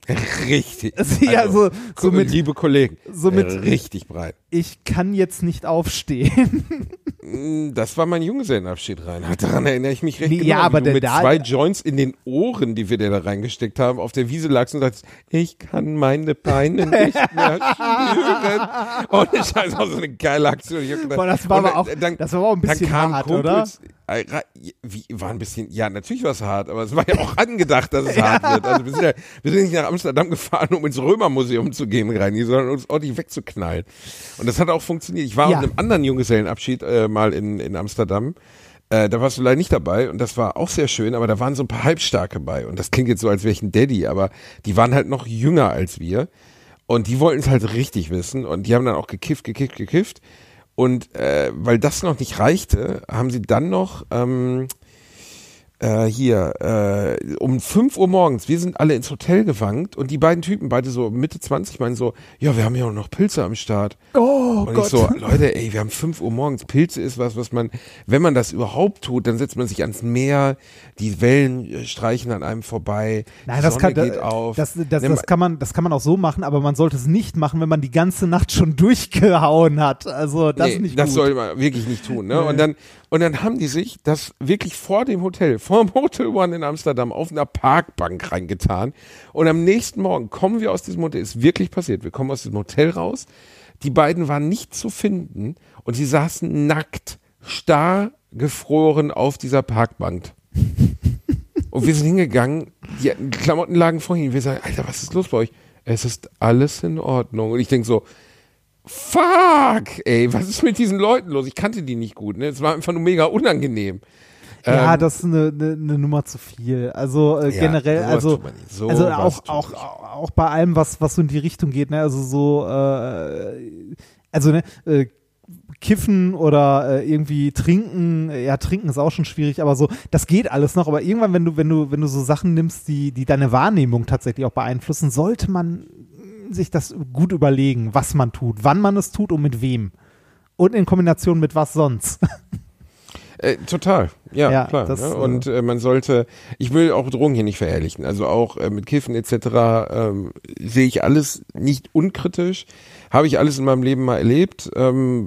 Richtig. Ja, so, so mit, liebe Kollegen, so mit- äh, richtig breit. Ich kann jetzt nicht aufstehen. Mm, Das war mein Junggesellenabschied, Reinhard. Daran erinnere ich mich recht Nee, genau. ja, wie aber du der mit da- zwei Joints in den Ohren, die wir dir da reingesteckt haben, auf der Wiese lagst und sagst, ich kann meine Beine nicht mehr spüren. Und das ist also so eine geile Aktion. Gedacht- Boah, das war aber auch- das war auch ein bisschen dann hart, Kumpels, äh, ra- Wie, war ein bisschen, ja, natürlich war es hart, aber es war ja auch angedacht, dass es hart wird. Also wir sind ja, wir sind nicht nach Amsterdam gefahren, um ins Römermuseum zu gehen, Reini, sondern uns ordentlich wegzuknallen. Und das hat auch funktioniert. Ich war Ja. auf einem anderen Junggesellenabschied äh, mal in, in Amsterdam. Äh, da warst du leider nicht dabei und das war auch sehr schön, aber da waren so ein paar Halbstarke bei. Und das klingt jetzt so, als wäre ich ein Daddy, aber die waren halt noch jünger als wir. Und die wollten es halt richtig wissen und die haben dann auch gekifft, gekifft, gekifft. Und äh, weil das noch nicht reichte, haben sie dann noch ähm, äh, hier äh, um 5 Uhr morgens, wir sind alle ins Hotel gewankt und die beiden Typen, beide so Mitte 20, meinen so, ja, wir haben ja auch noch Pilze am Start. Oh und ich so, Leute, ey, wir haben 5 Uhr morgens. Pilze ist was, was man, wenn man das überhaupt tut, dann setzt man sich ans Meer, die Wellen äh, streichen an einem vorbei, Nein, die das Sonne kann, geht auf. das, das, das, kann man, das kann man auch so machen, aber man sollte es nicht machen, wenn man die ganze Nacht schon durchgehauen hat. Also das nee, ist nicht das gut. soll man wirklich nicht tun. Ne? Nee. Und, dann, und dann haben die sich das wirklich vor dem Hotel, vor dem Hotel One in Amsterdam auf einer Parkbank reingetan. Und am nächsten Morgen kommen wir aus diesem Hotel, ist wirklich passiert, wir kommen aus diesem Hotel raus, die beiden waren nicht zu finden und sie saßen nackt, starr gefroren auf dieser Parkbank. Und wir sind hingegangen, die Klamotten lagen vor ihnen. Wir sagen, Alter, was ist los bei euch? Es ist alles in Ordnung. Und ich denke so, fuck, ey, was ist mit diesen Leuten los? Ich kannte die nicht gut, ne? Es war einfach nur mega unangenehm. Ja, Ähm, das ist eine, eine, eine Nummer zu viel. Also äh, Ja, generell, also. So also auch, auch, auch bei allem, was, was so in die Richtung geht, ne, also so, äh, also ne, äh, Kiffen oder äh, irgendwie trinken, ja, trinken ist auch schon schwierig, aber so, das geht alles noch. Aber irgendwann, wenn du, wenn du, wenn du so Sachen nimmst, die, die deine Wahrnehmung tatsächlich auch beeinflussen, sollte man sich das gut überlegen, was man tut, wann man es tut und mit wem. Und in Kombination mit was sonst. Äh, total, ja, Ja, klar. das, ne? äh, Und äh, man sollte, ich will auch Drogen hier nicht verherrlichen, also auch äh, mit Kiffen etc. Ähm, sehe ich alles nicht unkritisch, habe ich alles in meinem Leben mal erlebt, ähm,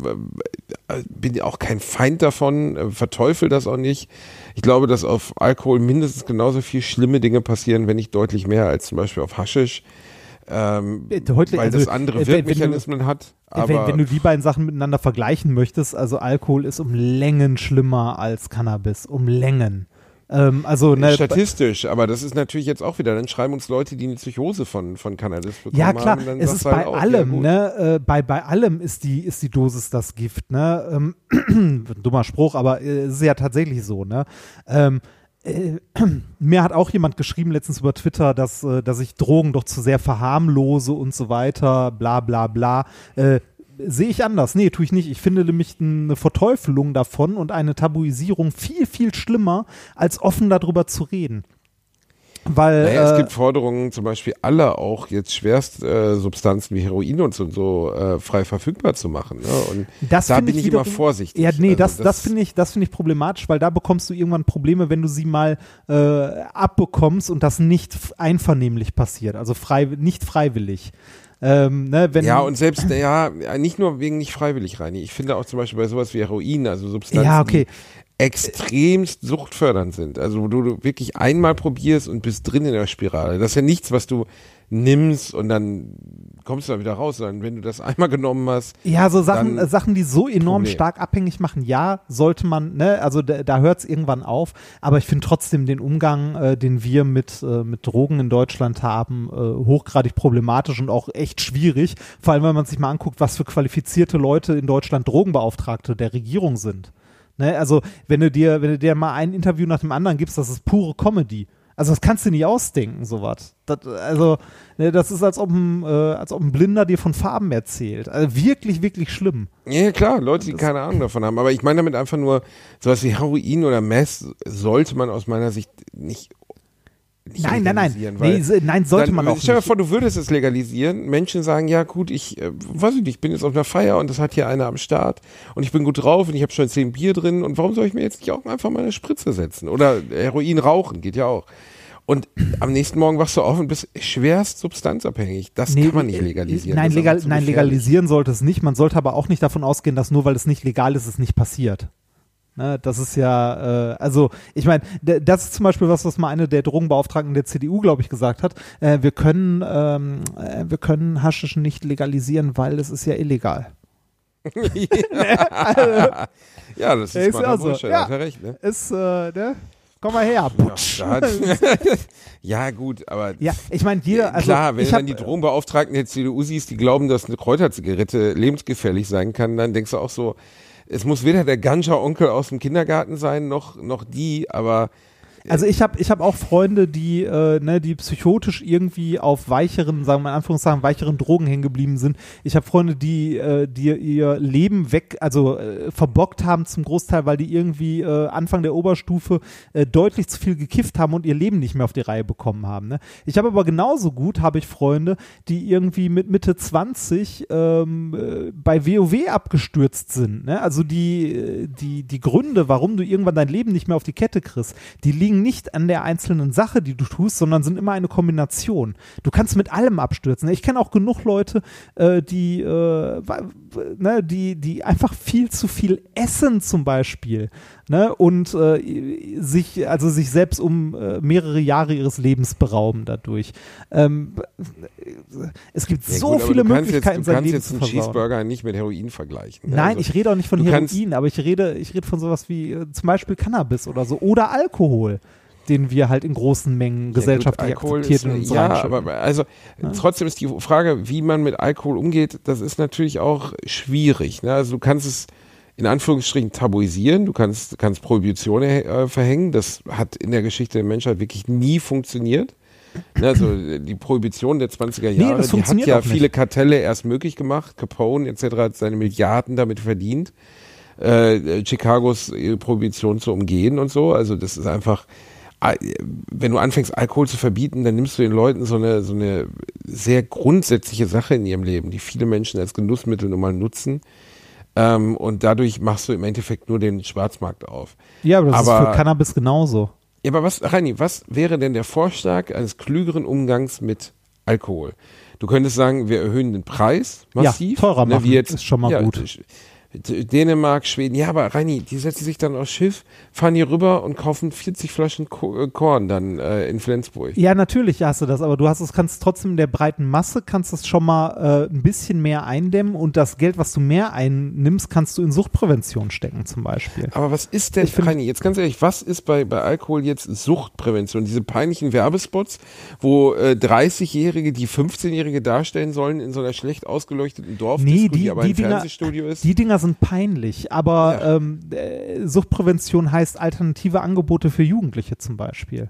äh, bin auch kein Feind davon, äh, verteufel das auch nicht. Ich glaube, dass auf Alkohol mindestens genauso viel schlimme Dinge passieren, wenn nicht deutlich mehr als zum Beispiel auf Haschisch. Ähm, Äh, heute- weil also, das andere äh, wenn- wenn du- Wirkmechanismen hat. Aber wenn, wenn du die beiden Sachen miteinander vergleichen möchtest, also Alkohol ist um Längen schlimmer als Cannabis, um Längen. Ähm, also ne, Statistisch, aber das ist natürlich jetzt auch wieder, dann schreiben uns Leute, die eine Psychose von, von Cannabis bekommen Ja klar, haben. dann es ist halt bei auch, ja, allem, ne? Äh, bei, bei allem ist die, ist die Dosis das Gift, ne? Ähm, dummer Spruch, aber äh, es ist ja tatsächlich so, ne? Ähm, äh, mir hat auch jemand geschrieben letztens über Twitter, dass, äh, dass ich Drogen doch zu sehr verharmlose und so weiter, bla bla bla. Äh, Sehe ich anders. Nee, tue ich nicht. Ich finde nämlich eine Verteufelung davon und eine Tabuisierung viel, viel schlimmer, als offen darüber zu reden. Weil, Naja, es äh, gibt Forderungen, zum Beispiel alle auch jetzt Schwerstsubstanzen äh, Substanzen wie Heroin und so, und so äh, frei verfügbar zu machen. Ne? Und Das da bin ich wiederum- immer vorsichtig. Ja, nee, Also das, das, finde ich, das finde ich problematisch, weil da bekommst du irgendwann Probleme, wenn du sie mal äh, abbekommst und das nicht einvernehmlich passiert, also frei, nicht freiwillig. Ähm, ne, wenn, ja, und selbst, ja, nicht nur wegen nicht freiwillig, Reini. Ich finde auch zum Beispiel bei sowas wie Heroin, also Substanzen, Ja, okay. Extremst suchtfördernd sind. Also wo du, wirklich einmal probierst und bist drin in der Spirale. Das ist ja nichts, was du nimmst und dann kommst du da wieder raus, sondern wenn du das einmal genommen hast, Ja, so Sachen, äh, Sachen, die so enorm Problem. stark abhängig machen, ja, sollte man, ne, also da, da hört es irgendwann auf, aber ich finde trotzdem den Umgang, äh, den wir mit, äh, mit Drogen in Deutschland haben, äh, hochgradig problematisch und auch echt schwierig, vor allem wenn man sich mal anguckt, was für qualifizierte Leute in Deutschland Drogenbeauftragte der Regierung sind. Ne, also wenn du dir, wenn du dir mal ein Interview nach dem anderen gibst, das ist pure Comedy. Also das kannst du nicht ausdenken, sowas. Das, also, ne, das ist, als ob, ein, äh, als ob ein Blinder dir von Farben erzählt. Also wirklich, wirklich schlimm. Ja, klar, Leute, die keine Ahnung davon haben. Aber ich meine damit einfach nur, sowas wie Heroin oder Meth sollte man aus meiner Sicht nicht. Nicht Nein, nein, nein. legalisieren, Nee, weil so- nein, sollte dann, man auch Stell dir nicht. vor, du würdest es legalisieren. Menschen sagen, ja gut, ich, äh, weiß ich nicht, ich bin jetzt auf einer Feier und das hat hier einer am Start und ich bin gut drauf und ich habe schon zehn Bier drin und warum soll ich mir jetzt nicht auch einfach mal eine Spritze setzen? Oder Heroin rauchen, geht ja auch. Und am nächsten Morgen wachst du auf und bist schwerst substanzabhängig. Das Nee, kann man nicht äh, legalisieren. Nein, legal, nein legalisieren sollte es nicht. Man sollte aber auch nicht davon ausgehen, dass nur weil es nicht legal ist, es nicht passiert. Ne, das ist ja, äh, also ich meine, das ist zum Beispiel was, was mal eine der Drogenbeauftragten der CDU, glaube ich, gesagt hat. Äh, wir können, ähm, äh, wir können Haschisch nicht legalisieren, weil es ist ja illegal. ja, das ist, Ist smarter ja so. Bullshit, Ja. hat er recht, ne? Ist, äh, ne? Komm mal her. Putsch. Ja, ja gut, aber Ja, ich meine, jeder, also klar, wenn du hab, dann die Drogenbeauftragten der CDU siehst, die glauben, dass eine Kräuterzigarette lebensgefährlich sein kann, dann denkst du auch so, es muss weder der Ganja-Onkel aus dem Kindergarten sein, noch, noch die, aber Also ich habe ich hab auch Freunde, die, äh, ne, die psychotisch irgendwie auf weicheren, sagen wir in Anführungszeichen, weicheren Drogen hängen geblieben sind. Ich habe Freunde, die, äh, die ihr Leben weg, also äh, verbockt haben zum Großteil, weil die irgendwie äh, Anfang der Oberstufe äh, deutlich zu viel gekifft haben und ihr Leben nicht mehr auf die Reihe bekommen haben. Ne? Ich habe aber genauso gut, habe ich Freunde, die irgendwie mit Mitte 20 ähm, äh, bei WoW abgestürzt sind. Ne? Also die, äh, die, die Gründe, warum du irgendwann dein Leben nicht mehr auf die Kette kriegst, die liegen nicht an der einzelnen Sache, die du tust, sondern sind immer eine Kombination. Du kannst mit allem abstürzen. Ich kenne auch genug Leute, äh, die, äh, ne, die, die einfach viel zu viel essen zum Beispiel. Ne, und äh, sich, also sich selbst um äh, mehrere Jahre ihres Lebens berauben dadurch. Ähm, es gibt ja so gut, viele du kannst Möglichkeiten, jetzt, du sein kannst Leben jetzt zu einen versauen. Cheeseburger nicht mit Heroin vergleichen. ne? Nein, Also, ich rede auch nicht von du Heroin, aber ich rede, ich rede von sowas wie äh, zum Beispiel Cannabis oder so oder Alkohol, den wir halt in großen Mengen gesellschaftlich ja, gut, akzeptiert ist, in uns Ja, aber also trotzdem ist die Frage, wie man mit Alkohol umgeht, das ist natürlich auch schwierig. Ne? Also du kannst es in Anführungsstrichen tabuisieren, du kannst, kannst Prohibition äh, verhängen, das hat in der Geschichte der Menschheit wirklich nie funktioniert. Ne, also die Prohibition der 20er Nee, Jahre, das die hat ja viele Kartelle erst möglich gemacht. Capone etc. hat seine Milliarden damit verdient, äh, Chicagos äh, Prohibition zu umgehen und so. Also das ist einfach, äh, wenn du anfängst Alkohol zu verbieten, dann nimmst du den Leuten so eine, so eine sehr grundsätzliche Sache in ihrem Leben, die viele Menschen als Genussmittel nun mal nutzen. Ähm, und dadurch machst du im Endeffekt nur den Schwarzmarkt auf. Ja, aber das ist Aber- für Cannabis genauso. Ja, aber was, Reini, was wäre denn der Vorschlag eines klügeren Umgangs mit Alkohol? Du könntest sagen, wir erhöhen den Preis massiv. Ja, teurer ne, machen, wie jetzt, ist schon mal ja, gut. Dänemark, Schweden, ja, aber Reini, die setzen sich dann aufs Schiff, fahren hier rüber und kaufen 40 Flaschen äh, Korn dann äh, in Flensburg. Ja, natürlich hast du das, aber du hast es, kannst trotzdem in der breiten Masse, kannst es schon mal äh, ein bisschen mehr eindämmen und das Geld, was du mehr einnimmst, kannst du in Suchtprävention stecken zum Beispiel. Aber was ist denn, find- Reini, jetzt ganz ehrlich, was ist bei, bei Alkohol jetzt Suchtprävention? Diese peinlichen Werbespots, wo äh, 30-Jährige, die 15-Jährige darstellen sollen in so einer schlecht ausgeleuchteten Dorfdisco, Nee, die, die, aber die, ein Dinger, Fernsehstudio ist. die Dinger sind peinlich, aber Ja. ähm, äh, Suchtprävention heißt alternative Angebote für Jugendliche zum Beispiel.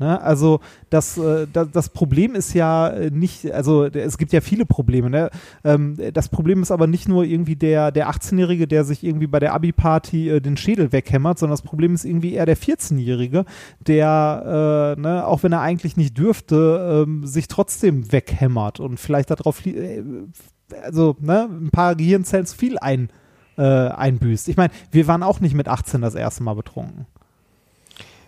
Ne? Also das, äh, das, das Problem ist ja äh, nicht, also es gibt ja viele Probleme. Ne? Ähm, das Problem ist aber nicht nur irgendwie der, der 18-Jährige, der sich irgendwie bei der Abi-Party äh, den Schädel weghämmert, sondern das Problem ist irgendwie eher der 14-Jährige, der, äh, ne, auch wenn er eigentlich nicht dürfte, ähm, sich trotzdem weghämmert und vielleicht darauf, äh, also ne, ein paar Gehirnzellen zu viel ein, äh, einbüßt. Ich meine, wir waren auch nicht mit 18 das erste Mal betrunken.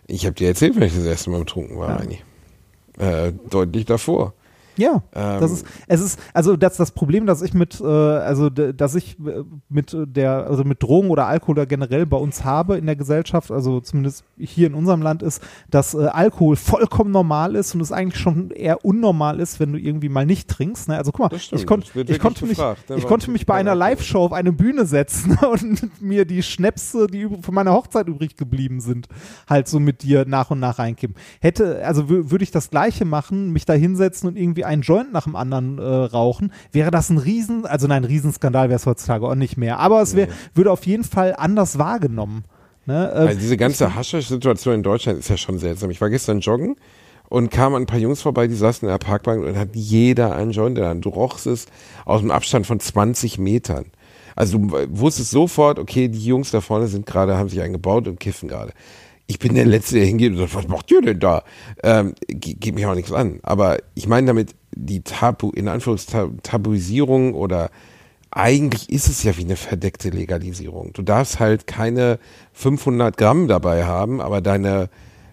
Ich habe dir erzählt, wenn ich das erste Mal betrunken war, Ja. Äh, deutlich davor. Ja, Ähm, das ist, es ist, also das, das Problem, dass ich mit, äh, also dass ich äh, mit der, also mit Drogen oder Alkohol oder generell bei uns habe in der Gesellschaft, also zumindest hier in unserem Land ist, dass äh, Alkohol vollkommen normal ist und es eigentlich schon eher unnormal ist, wenn du irgendwie mal nicht trinkst. Ne? Also guck mal, ich, konnt, ich konnte mich, gefragt, ne? ich konnte mich bei einer? Live-Show auf eine Bühne setzen und mir die Schnäpse, die von meiner Hochzeit übrig geblieben sind, halt so mit dir nach und nach reinkippen. Hätte, also wü- würde ich das Gleiche machen, mich da hinsetzen und irgendwie einen Joint nach dem anderen äh, rauchen, wäre das ein Riesen, also nein, Riesenskandal wäre es heutzutage auch nicht mehr, aber es wär, würde auf jeden Fall anders wahrgenommen. Ne? Ähm, Also diese ganze Haschisch-Situation in Deutschland ist ja schon seltsam. Ich war gestern joggen und kam an ein paar Jungs vorbei, die saßen in der Parkbank und hat jeder einen Joint in der Hand. Du rochst es aus dem Abstand von 20 Metern. Also du wusstest sofort, okay, die Jungs da vorne sind gerade, haben sich eingebaut und kiffen gerade. Ich bin der Letzte, der hingeht und sagt, was macht ihr denn da? Ähm, ge- geht mich auch nichts an. Aber ich meine damit die Tabu, in Anführungstabuisierung oder eigentlich ist es ja wie eine verdeckte Legalisierung. Du darfst halt keine 500 Gramm dabei haben, aber deine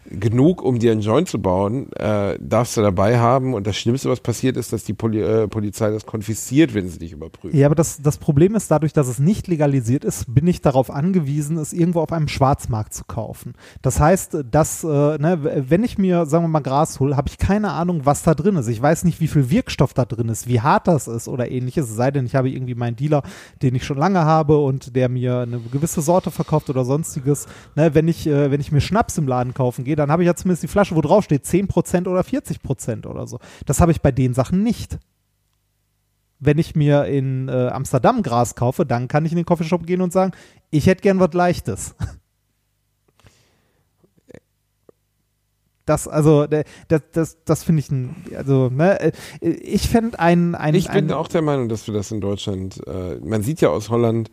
genug, um dir einen Joint zu bauen, äh, darfst du dabei haben. Und das Schlimmste, was passiert, ist, dass die Poli äh, Polizei das konfisziert, wenn sie dich überprüft. Ja, aber das, das Problem ist, dadurch, dass es nicht legalisiert ist, bin ich darauf angewiesen, es irgendwo auf einem Schwarzmarkt zu kaufen. Das heißt, dass, äh, ne, wenn ich mir, sagen wir mal, Gras hole, habe ich keine Ahnung, was da drin ist. Ich weiß nicht, wie viel Wirkstoff da drin ist, wie hart das ist oder ähnliches. Es sei denn, ich habe irgendwie meinen Dealer, den ich schon lange habe und der mir eine gewisse Sorte verkauft oder sonstiges. Ne, wenn, ich, äh, wenn ich mir Schnaps im Laden kaufen gehe, dann habe ich ja zumindest die Flasche, wo drauf steht 10% oder 40% oder so. Das habe ich bei den Sachen nicht wenn ich mir in äh, Amsterdam Gras kaufe, dann kann ich in den Coffeeshop gehen und sagen, ich hätte gern was Leichtes. Das, also, das, das, das finde ich ein, also, ne, äh, ich fände ein, ein, Ich bin ein, auch der Meinung, dass wir das in Deutschland, äh, man sieht ja aus Holland,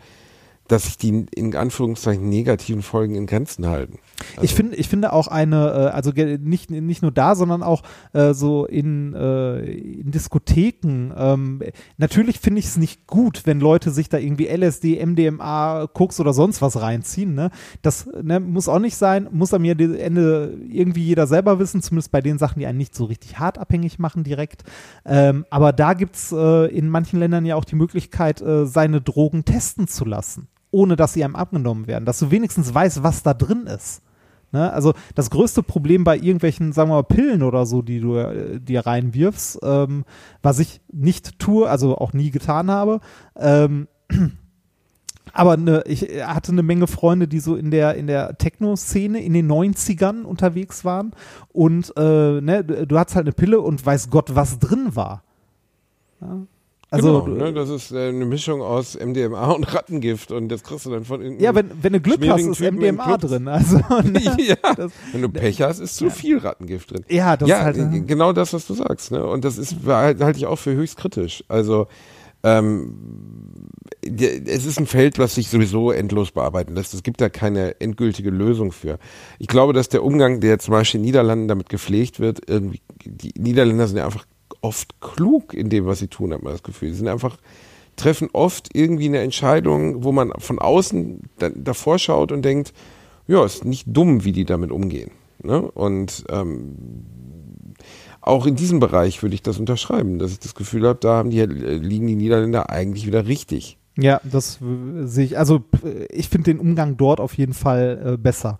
dass sich die in Anführungszeichen negativen Folgen in Grenzen halten. Also, ich finde, ich finde auch eine, äh, also nicht, nicht nur da, sondern auch äh, so in, äh, in Diskotheken. Ähm, natürlich finde ich es nicht gut, wenn Leute sich da irgendwie LSD, MDMA, Koks oder sonst was reinziehen. Ne? Das ne, muss auch nicht sein, muss am Ende irgendwie jeder selber wissen, zumindest bei den Sachen, die einen nicht so richtig hart abhängig machen direkt. Ähm, aber da gibt es äh, in manchen Ländern ja auch die Möglichkeit, seine Drogen testen zu lassen, ohne dass sie einem abgenommen werden, dass du wenigstens weißt, was da drin ist. Ne? Also das größte Problem bei irgendwelchen, sagen wir mal, Pillen oder so, die du äh, dir reinwirfst, ähm, was ich nicht tue, also auch nie getan habe, ähm, aber ne, ich hatte eine Menge Freunde, die so in der, in der Techno-Szene in den 90ern unterwegs waren. Und äh, ne, du, du hattest halt eine Pille und weiß Gott, was drin war. Ja? Also, genau, ne? das ist äh, eine Mischung aus MDMA und Rattengift und das kriegst du dann von irgendeinem ja, wenn, wenn du Glück hast, ist Typen MDMA drin. Also, ne, ja, das- wenn du Pech hast, ist zu viel Rattengift drin. ja, das ja, ist halt. äh, genau das, was du sagst. Ne? Und das ist halt, halte ich auch für höchst kritisch. Also ähm, es ist ein Feld, was sich sowieso endlos bearbeiten lässt. Es gibt da keine endgültige Lösung für. Ich glaube, dass der Umgang, der zum Beispiel in den Niederlanden damit gepflegt wird, irgendwie, die Niederländer sind ja einfach oft klug in dem, was sie tun, hat man das Gefühl. Sie sind einfach, treffen oft irgendwie eine Entscheidung, wo man von außen da, davor schaut und denkt, ja, ist nicht dumm, wie die damit umgehen. Ne? Und ähm, auch in diesem Bereich würde ich das unterschreiben, dass ich das Gefühl habe, da die, äh, liegen die Niederländer eigentlich wieder richtig. Ja, das sehe ich. Also ich finde den Umgang dort auf jeden Fall äh, besser.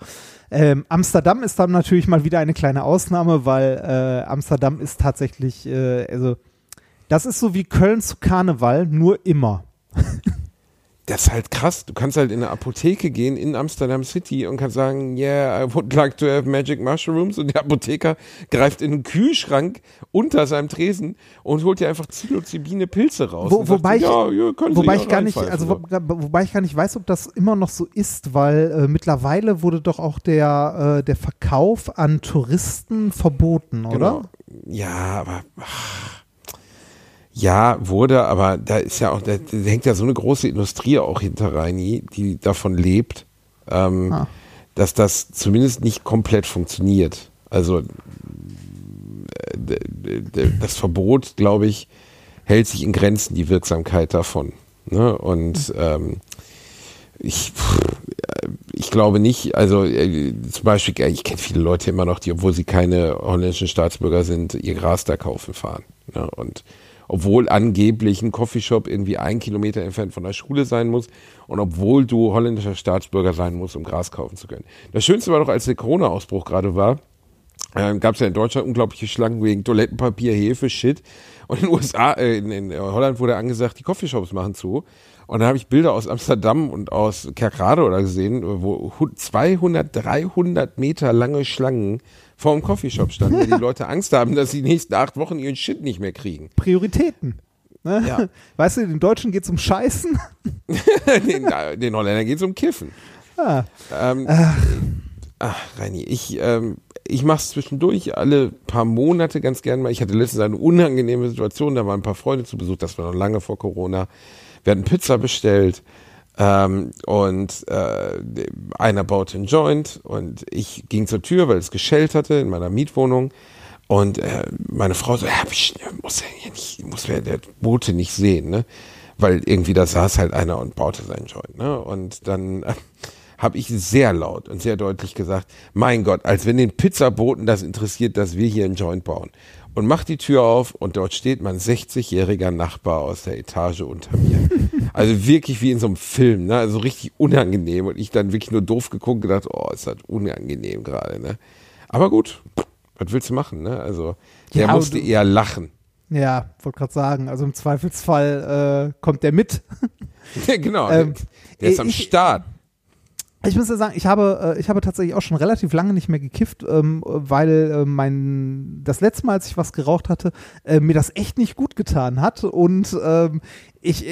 Ähm, Amsterdam ist dann natürlich mal wieder eine kleine Ausnahme, weil äh, Amsterdam ist tatsächlich, äh, also das ist so wie Köln zu Karneval, nur immer. Das ist halt krass. Du kannst halt in eine Apotheke gehen in Amsterdam City und kannst sagen, yeah, I would like to have magic mushrooms. Und der Apotheker greift in den Kühlschrank unter seinem Tresen und holt dir einfach Psilocybine Pilze raus. Wo, und sagt, wobei ich, ja, ja, wobei ich gar nicht, also so. wo, wobei ich gar nicht weiß, ob das immer noch so ist, weil äh, mittlerweile wurde doch auch der, äh, der Verkauf an Touristen verboten, oder? Genau. Ja, aber ach, ja, wurde, aber da ist ja auch, da, da hängt ja so eine große Industrie auch hinter Reini, die davon lebt, ähm, Ah. dass das zumindest nicht komplett funktioniert. Also äh, das Verbot, glaube ich, hält sich in Grenzen, die Wirksamkeit davon. Ne? Und ähm, ich, ich glaube nicht, also äh, zum Beispiel, äh, ich kenne viele Leute immer noch, die, obwohl sie keine holländischen Staatsbürger sind, ihr Gras da kaufen fahren. Ne? Und obwohl angeblich ein Coffeeshop irgendwie ein Kilometer entfernt von der Schule sein muss und obwohl du holländischer Staatsbürger sein musst, um Gras kaufen zu können. Das Schönste war doch, als der Corona-Ausbruch gerade war, ähm, gab es ja in Deutschland unglaubliche Schlangen wegen Toilettenpapier, Hefe, Shit. Und in USA, äh, in, in Holland wurde angesagt, die Coffeeshops machen zu. Und dann habe ich Bilder aus Amsterdam und aus Kerkrade oder gesehen, wo hu- 200, 300 Meter lange Schlangen vor dem Coffeeshop standen, weil die Leute Angst haben, dass sie die nächsten acht Wochen ihren Shit nicht mehr kriegen. Prioritäten. Ne? Ja. Weißt du, den Deutschen geht es um Scheißen. den, den Holländern geht es um Kiffen. Ah. Ähm, ach, Reini, ich, ähm, ich mache es zwischendurch alle paar Monate ganz gern mal. Ich hatte letztens eine unangenehme Situation, da waren ein paar Freunde zu Besuch, das war noch lange vor Corona. Wir hatten Pizza bestellt ähm, und äh, einer baute einen Joint und ich ging zur Tür, weil es geschellt hatte in meiner Mietwohnung. Und äh, meine Frau so, ja, ich muss ja nicht, muss ja der Bote nicht sehen, ne? Weil irgendwie da saß halt einer und baute seinen Joint, ne? Und dann äh, habe ich sehr laut und sehr deutlich gesagt, mein Gott, als wenn den Pizzaboten das interessiert, dass wir hier einen Joint bauen. Und macht die Tür auf und dort steht mein 60-jähriger Nachbar aus der Etage unter mir. Also wirklich wie in so einem Film, ne? Also richtig unangenehm. Und ich dann wirklich nur doof geguckt und gedacht, oh, ist das unangenehm gerade, ne? Aber gut, was willst du machen, ne? Also, der Ja, musste eher lachen. Ja, wollte gerade sagen, also im Zweifelsfall äh, kommt der mit. genau, Ähm, der ist am ich- Start. Ich muss ja sagen, ich habe, äh, ich habe tatsächlich auch schon relativ lange nicht mehr gekifft, ähm, weil äh, mein das letzte Mal, als ich was geraucht hatte, äh, mir das echt nicht gut getan hat. Und ähm, ich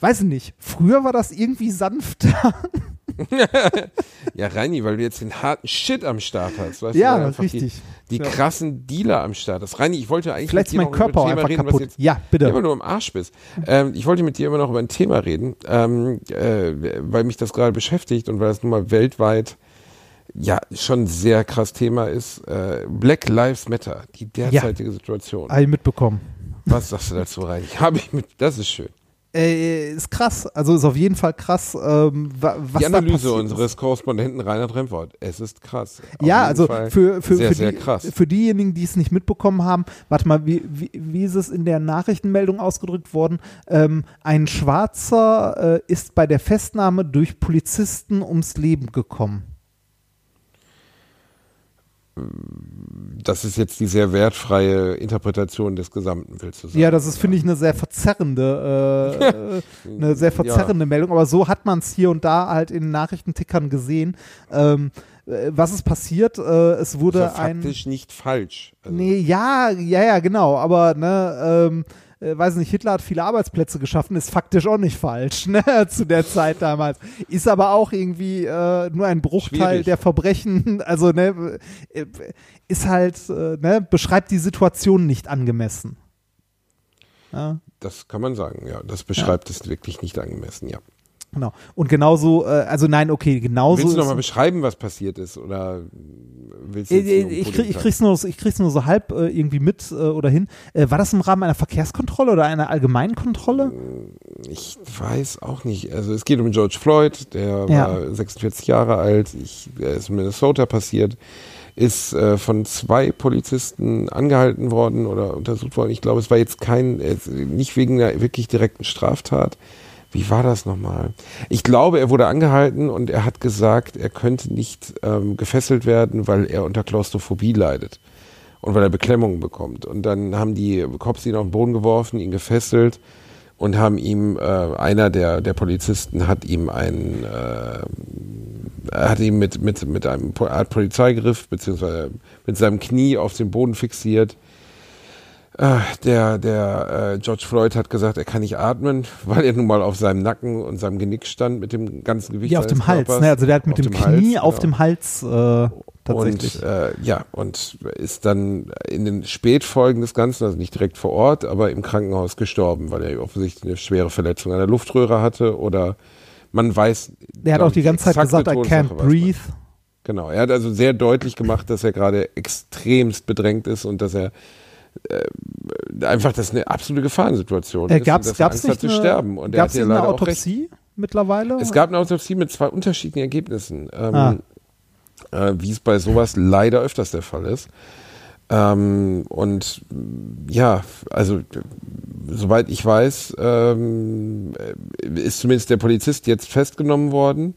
weiß nicht, früher war das irgendwie sanfter. Ja, Reini, weil du jetzt den harten Shit am Start hast. Weißt Ja, du, richtig. Die, die Ja. krassen Dealer am Start hast. Reini, ich wollte eigentlich Vielleicht mit dir mein noch über Körper auch ein Thema reden, kaputt. was jetzt Ja, bitte. immer nur im Arsch bist. Ähm, ich wollte mit dir immer noch über ein Thema reden, ähm, äh, weil mich das gerade beschäftigt und weil das nun mal weltweit ja schon ein sehr krass Thema ist. Äh, Black Lives Matter, die derzeitige Situation. Habe ich mitbekommen. Was sagst du dazu, Reini? Habe ich mit, das ist schön. Äh, ist krass, also ist auf jeden Fall krass, ähm, wa- was die Analyse unseres Korrespondenten Reinhard Remford. Es ist krass. Auf Ja, also Fall für, für, sehr, für, sehr die, krass. für diejenigen, die es nicht mitbekommen haben, warte mal, wie, wie, wie ist es in der Nachrichtenmeldung ausgedrückt worden? Ähm, ein Schwarzer äh, ist bei der Festnahme durch Polizisten ums Leben gekommen. Das ist jetzt die sehr wertfreie Interpretation des Gesamten, willst du sagen? Ja, das ist, finde ich, eine sehr verzerrende, äh, äh, eine sehr verzerrende Meldung, aber so hat man es hier und da halt in Nachrichtentickern gesehen. Ähm, äh, was ist passiert? Äh, es wurde ist ja ein. faktisch nicht falsch. Also, Nee, ja, ja, ja, genau. Aber ne, ähm, äh, weiß nicht, Hitler hat viele Arbeitsplätze geschaffen, ist faktisch auch nicht falsch, ne, zu der Zeit damals. Ist aber auch irgendwie äh, nur ein Bruchteil Schwierig. der Verbrechen, also ne, äh, ist halt, äh, ne, beschreibt die Situation nicht angemessen. Ja. Das kann man sagen, ja. Das beschreibt es wirklich nicht angemessen, ja. Genau. Und genauso, äh, also nein, okay, genauso. Willst du nochmal beschreiben, was passiert ist? Oder willst du Äh, jetzt äh, nur ich, krieg, ich, krieg's nur, ich krieg's nur so halb äh, irgendwie mit äh, oder hin. Äh, war das im Rahmen einer Verkehrskontrolle oder einer allgemeinen Kontrolle? Ich weiß auch nicht. Also es geht um George Floyd, der Ja. war 46 Jahre alt, ich, der ist in Minnesota passiert, ist äh, von zwei Polizisten angehalten worden oder untersucht worden. Ich glaube, es war jetzt kein, äh, nicht wegen einer wirklich direkten Straftat. Wie war das nochmal? Ich glaube, er wurde angehalten und er hat gesagt, er könnte nicht ähm, gefesselt werden, weil er unter Klaustrophobie leidet und weil er Beklemmungen bekommt. Und dann haben die Cops ihn auf den Boden geworfen, ihn gefesselt und haben ihm, äh, einer der, der Polizisten hat ihm einen, äh, hat ihn mit, mit, mit einem Art Polizeigriff beziehungsweise mit seinem Knie auf den Boden fixiert. Äh, der der äh, George Floyd hat gesagt, er kann nicht atmen, weil er nun mal auf seinem Nacken und seinem Genick stand mit dem ganzen Gewicht Ja, auf dem Hals. Ne? Also der hat mit dem, dem Knie Hals, auf genau. dem Hals äh, tatsächlich. Und äh, ja, und ist dann in den Spätfolgen des Ganzen, also nicht direkt vor Ort, aber im Krankenhaus gestorben, weil er offensichtlich eine schwere Verletzung an der Luftröhre hatte oder man weiß. der hat auch die ganze Zeit gesagt, I can't breathe. Genau, er hat also sehr deutlich gemacht, dass er gerade extremst bedrängt ist und dass er äh, einfach, das ist eine absolute Gefahrensituation Äh, gab's Angst nicht hat zu eine, sterben. Und er gab's eine. Autopsie mittlerweile? Es gab eine Autopsie mit zwei unterschiedlichen Ergebnissen, ähm, Ah. äh, wie es bei sowas leider öfters der Fall ist. Ähm, und ja, also soweit ich weiß, ähm, äh, ist zumindest der Polizist jetzt festgenommen worden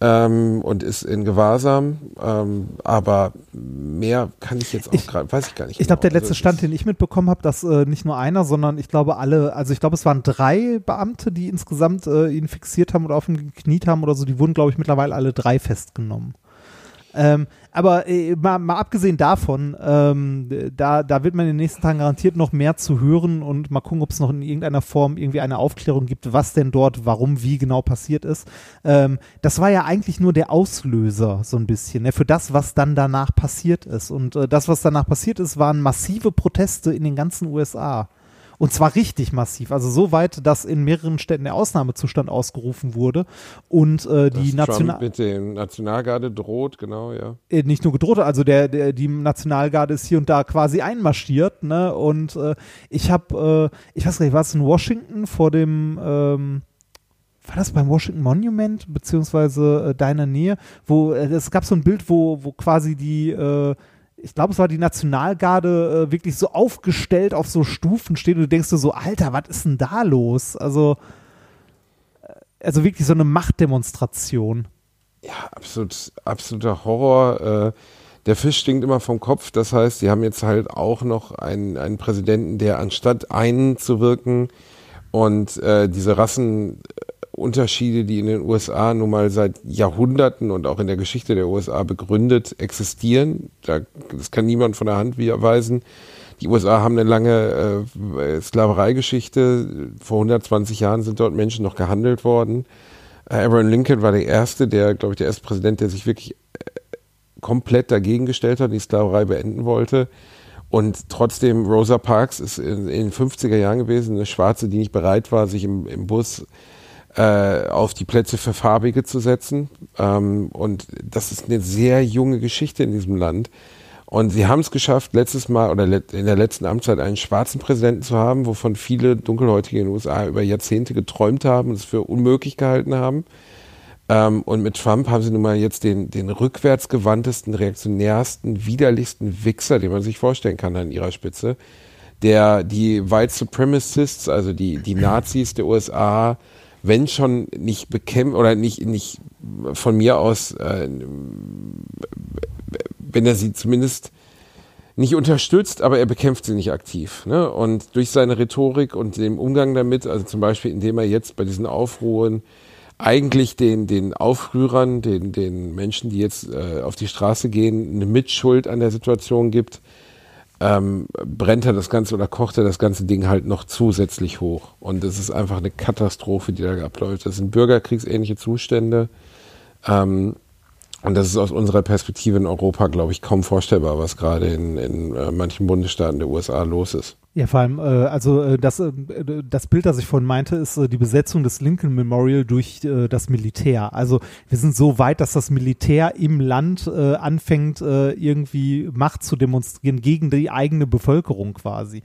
ähm, und ist in Gewahrsam. Ähm, aber mehr kann ich jetzt auch gerade, weiß ich gar nicht. Ich glaube, der genau. letzte Also, Stand, den ich mitbekommen habe, dass äh, nicht nur einer, sondern ich glaube alle, also ich glaube, es waren drei Beamte, die insgesamt äh, ihn fixiert haben oder auf ihn gekniet haben oder so, die wurden, glaube ich, mittlerweile alle drei festgenommen. Ähm, aber äh, mal, mal abgesehen davon, ähm, da, da wird man in den nächsten Tagen garantiert noch mehr zu hören und mal gucken, ob es noch in irgendeiner Form irgendwie eine Aufklärung gibt, was denn dort, warum, wie genau passiert ist. Ähm, das war ja eigentlich nur der Auslöser so ein bisschen ne, für das, was dann danach passiert ist. Und äh, das, was danach passiert ist, waren massive Proteste in den ganzen USA. Und zwar richtig massiv. Also so weit, dass in mehreren Städten der Ausnahmezustand ausgerufen wurde und äh, die National mit dem Nationalgarde droht, genau, ja. äh, nicht nur gedroht, also der, der die Nationalgarde ist hier und da quasi einmarschiert, ne? Und äh, ich habe, äh, ich weiß gar nicht, war es in Washington vor dem ähm, war das beim Washington Monument, beziehungsweise äh, deiner Nähe, wo äh, es gab so ein Bild, wo, wo quasi die, äh, ich glaube, es war die Nationalgarde äh, wirklich so aufgestellt auf so Stufen steht und du denkst so, Alter, was ist denn da los? Also, äh, also wirklich so eine Machtdemonstration. Ja, absolut, absoluter Horror. Äh, der Fisch stinkt immer vom Kopf. Das heißt, sie haben jetzt halt auch noch einen, einen Präsidenten, der anstatt einen zu wirken und äh, diese Rassenunterschiede, die in den USA nun mal seit Jahrhunderten und auch in der Geschichte der USA begründet existieren, da, das kann niemand von der Hand weisen. Die USA haben eine lange äh, Sklavereigeschichte. Vor 120 Jahren sind dort Menschen noch gehandelt worden. Äh, Abraham Lincoln war der erste, der, glaube ich, der erste Präsident, der sich wirklich äh, komplett dagegen gestellt hat, die Sklaverei beenden wollte. Und trotzdem, Rosa Parks ist in, in den 50er Jahren gewesen, eine Schwarze, die nicht bereit war, sich im, im Bus äh, auf die Plätze für Farbige zu setzen. Ähm, und das ist eine sehr junge Geschichte in diesem Land. Und sie haben es geschafft, letztes Mal oder in der letzten Amtszeit einen schwarzen Präsidenten zu haben, wovon viele Dunkelhäutige in den USA über Jahrzehnte geträumt haben und es für unmöglich gehalten haben. Ähm, und mit Trump haben sie nun mal jetzt den, den rückwärtsgewandtesten, reaktionärsten, widerlichsten Wichser, den man sich vorstellen kann an ihrer Spitze, der die White Supremacists, also die, die Nazis der USA, wenn schon nicht bekämpft oder nicht, nicht von mir aus, äh, wenn er sie zumindest nicht unterstützt, aber er bekämpft sie nicht aktiv. Ne? Und durch seine Rhetorik und den Umgang damit, also zum Beispiel indem er jetzt bei diesen Aufruhren eigentlich den, den Aufrührern, den, den Menschen, die jetzt äh, auf die Straße gehen, eine Mitschuld an der Situation gibt, ähm, brennt er das Ganze oder kocht er das ganze Ding halt noch zusätzlich hoch. Und es ist einfach eine Katastrophe, die da abläuft. Das sind bürgerkriegsähnliche Zustände. Ähm, und das ist aus unserer Perspektive in Europa, glaube ich, kaum vorstellbar, was gerade in, in äh, manchen Bundesstaaten der USA los ist. Ja, vor allem, äh, also äh, das, äh, das Bild, das ich vorhin meinte, ist äh, die Besetzung des Lincoln Memorial durch äh, das Militär. Also wir sind so weit, dass das Militär im Land äh, anfängt, äh, irgendwie Macht zu demonstrieren gegen die eigene Bevölkerung quasi.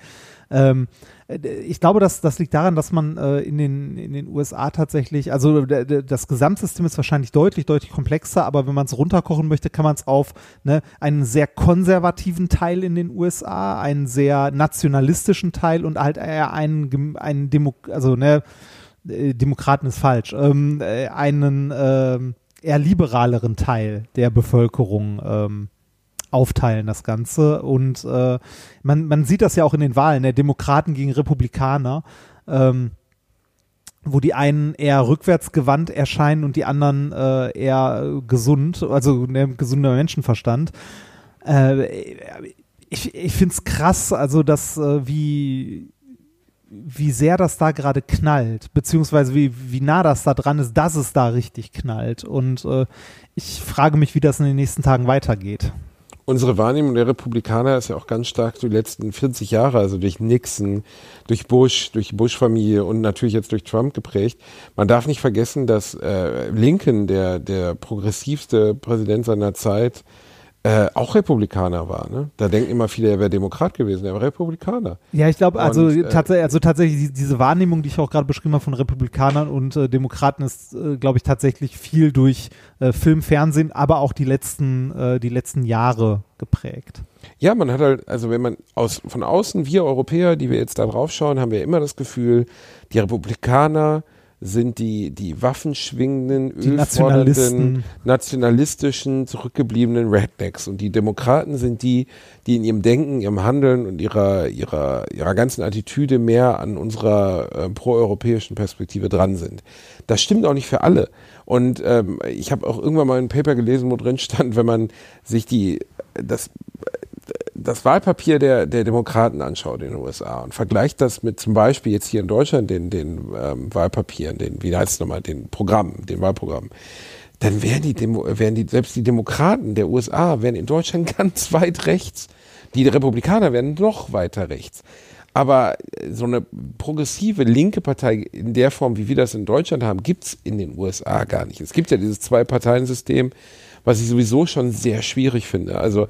Ähm, äh, ich glaube, dass das liegt daran, dass man äh, in, den, in den USA tatsächlich, also das Gesamtsystem ist wahrscheinlich deutlich, deutlich komplexer, aber wenn man es runterkochen möchte, kann man es auf ne, einen sehr konservativen Teil in den USA, einen sehr nationalistischen Teil und halt eher einen, einen Demo also ne, äh, Demokraten ist falsch, ähm, äh, einen äh, eher liberaleren Teil der Bevölkerung ähm, aufteilen, das Ganze. Und äh, man, man sieht das ja auch in den Wahlen, der ne? Demokraten gegen Republikaner, ähm, wo die einen eher rückwärtsgewandt erscheinen und die anderen äh, eher gesund, also ne, gesunder Menschenverstand. Äh, ich ich finde es krass, also dass äh, wie wie sehr das da gerade knallt, beziehungsweise wie, wie nah das da dran ist, dass es da richtig knallt. Und äh, ich frage mich, wie das in den nächsten Tagen weitergeht unsere Wahrnehmung der Republikaner ist ja auch ganz stark die letzten 40 Jahre, also durch Nixon, durch Bush, durch die Bush-Familie und natürlich jetzt durch Trump geprägt. Man darf nicht vergessen, dass äh, Lincoln, der, der progressivste Präsident seiner Zeit, äh, auch Republikaner war. Ne? Da denken immer viele, er wäre Demokrat gewesen, er war Republikaner. Ja, ich glaube, also, äh, tats also tatsächlich diese Wahrnehmung, die ich auch gerade beschrieben habe von Republikanern und äh, Demokraten, ist, äh, glaube ich, tatsächlich viel durch äh, Film, Fernsehen, aber auch die letzten, äh, die letzten Jahre geprägt. Ja, man hat halt, also wenn man aus, von außen, wir Europäer, die wir jetzt da drauf schauen, haben wir immer das Gefühl, die Republikaner sind die, die waffenschwingenden, ölfordernden, nationalistischen, zurückgebliebenen Rednecks. Und die Demokraten sind die, die in ihrem Denken, ihrem Handeln und ihrer, ihrer, ihrer ganzen Attitüde mehr an unserer äh, proeuropäischen Perspektive dran sind. Das stimmt auch nicht für alle. Und ähm, ich habe auch irgendwann mal ein Paper gelesen, wo drin stand, wenn man sich die das das Wahlpapier der, der Demokraten anschaut in den USA und vergleicht das mit zum Beispiel jetzt hier in Deutschland den, den ähm, Wahlpapieren, den, wie heißt es nochmal, den Programmen, den Wahlprogrammen, dann wären die, Demo, wären die, selbst die Demokraten der USA wären in Deutschland ganz weit rechts. Die Republikaner wären noch weiter rechts. Aber so eine progressive linke Partei in der Form, wie wir das in Deutschland haben, gibt's in den USA gar nicht. Es gibt ja dieses Zwei-Parteien-System, was ich sowieso schon sehr schwierig finde. Also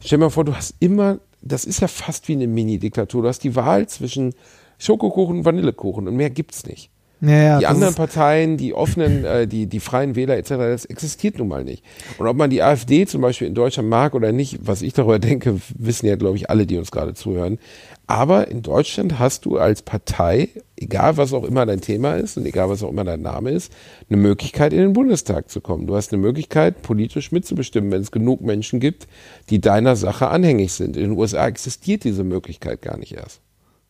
Stell dir mal vor, du hast immer, das ist ja fast wie eine Mini-Diktatur. Du hast die Wahl zwischen Schokokuchen und Vanillekuchen und mehr gibt's nicht. Ja, ja, die anderen Parteien, die offenen, äh, die, die freien Wähler etc., das existiert nun mal nicht. Und ob man die AfD zum Beispiel in Deutschland mag oder nicht, was ich darüber denke, wissen ja, glaube ich, alle, die uns gerade zuhören. Aber in Deutschland hast du als Partei, egal was auch immer dein Thema ist und egal was auch immer dein Name ist, eine Möglichkeit, in den Bundestag zu kommen. Du hast eine Möglichkeit, politisch mitzubestimmen, wenn es genug Menschen gibt, die deiner Sache anhängig sind. In den USA existiert diese Möglichkeit gar nicht erst.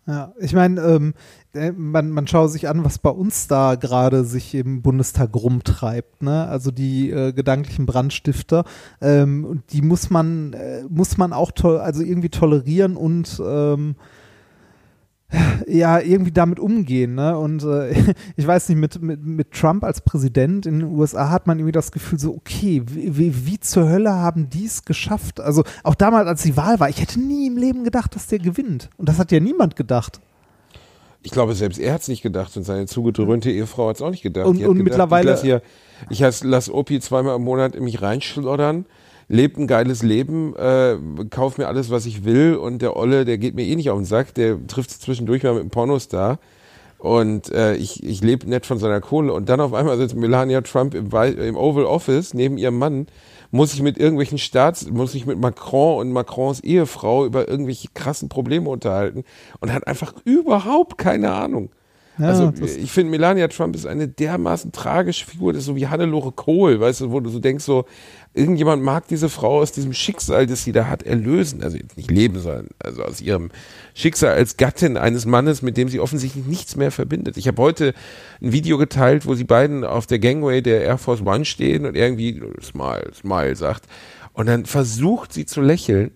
Ja, ich meine, ähm, äh, man, man schaue sich an, was bei uns da gerade sich im Bundestag rumtreibt. Ne? Also die äh, gedanklichen Brandstifter, ähm, die muss man, äh, muss man auch also irgendwie tolerieren und ähm, ja, irgendwie damit umgehen, ne? Und äh, ich weiß nicht, mit, mit, mit Trump als Präsident in den USA hat man irgendwie das Gefühl, so, okay, wie, wie, wie zur Hölle haben die es geschafft? Also auch damals, als die Wahl war, ich hätte nie im Leben gedacht, dass der gewinnt. Und das hat ja niemand gedacht. Ich glaube, selbst er hat es nicht gedacht und seine zugedröhnte Ehefrau hat es auch nicht gedacht. Und, und gedacht, mittlerweile. Ich lasse lass, lass Opi zweimal im Monat in mich reinschloddern, lebt ein geiles Leben, äh, kauft mir alles, was ich will und der Olle, der geht mir eh nicht auf den Sack, der trifft zwischendurch mal mit einem Pornostar und äh, ich, ich lebe nett von seiner Kohle und dann auf einmal sitzt Melania Trump im, im Oval Office neben ihrem Mann muss ich mit irgendwelchen Staats, muss ich mit Macron und Macrons Ehefrau über irgendwelche krassen Probleme unterhalten und hat einfach überhaupt keine Ahnung. Ja, also ich finde, Melania Trump ist eine dermaßen tragische Figur, das ist so wie Hannelore Kohl, weißt du, wo du so denkst, so, irgendjemand mag diese Frau aus diesem Schicksal, das sie da hat, erlösen. Also nicht leben, sondern also aus ihrem Schicksal als Gattin eines Mannes, mit dem sie offensichtlich nichts mehr verbindet. Ich habe heute ein Video geteilt, wo sie beiden auf der Gangway der Air Force One stehen und irgendwie Smile, Smile sagt. Und dann versucht sie zu lächeln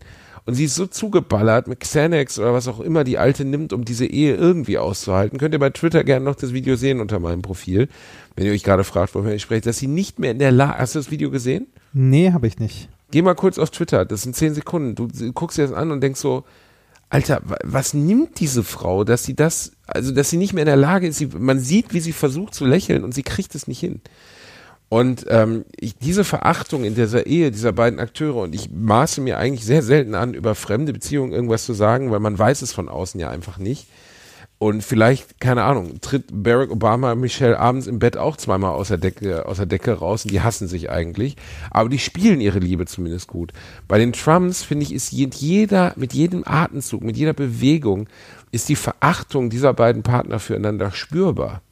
Und sie ist so zugeballert mit Xanax oder was auch immer die Alte nimmt, um diese Ehe irgendwie auszuhalten. Könnt ihr bei Twitter gerne noch das Video sehen unter meinem Profil, wenn ihr euch gerade fragt, wovon ich spreche, dass sie nicht mehr in der Lage, hast du das Video gesehen? Nee, habe ich nicht. Geh mal kurz auf Twitter, das sind zehn Sekunden. Du guckst dir das an und denkst so, Alter, wa- was nimmt diese Frau, dass sie das, also dass sie nicht mehr in der Lage ist, sie, man sieht, wie sie versucht zu lächeln und sie kriegt es nicht hin. Und ähm, ich, diese Verachtung in dieser Ehe dieser beiden Akteure und ich maße mir eigentlich sehr selten an, über fremde Beziehungen irgendwas zu sagen, weil man weiß es von außen ja einfach nicht. Und vielleicht, keine Ahnung, tritt Barack Obama Michelle abends im Bett auch zweimal aus der Decke, aus der Decke raus und die hassen sich eigentlich. Aber die spielen ihre Liebe zumindest gut. Bei den Trumps, finde ich, ist je- jeder, mit jedem Atemzug, mit jeder Bewegung, ist die Verachtung dieser beiden Partner füreinander spürbar.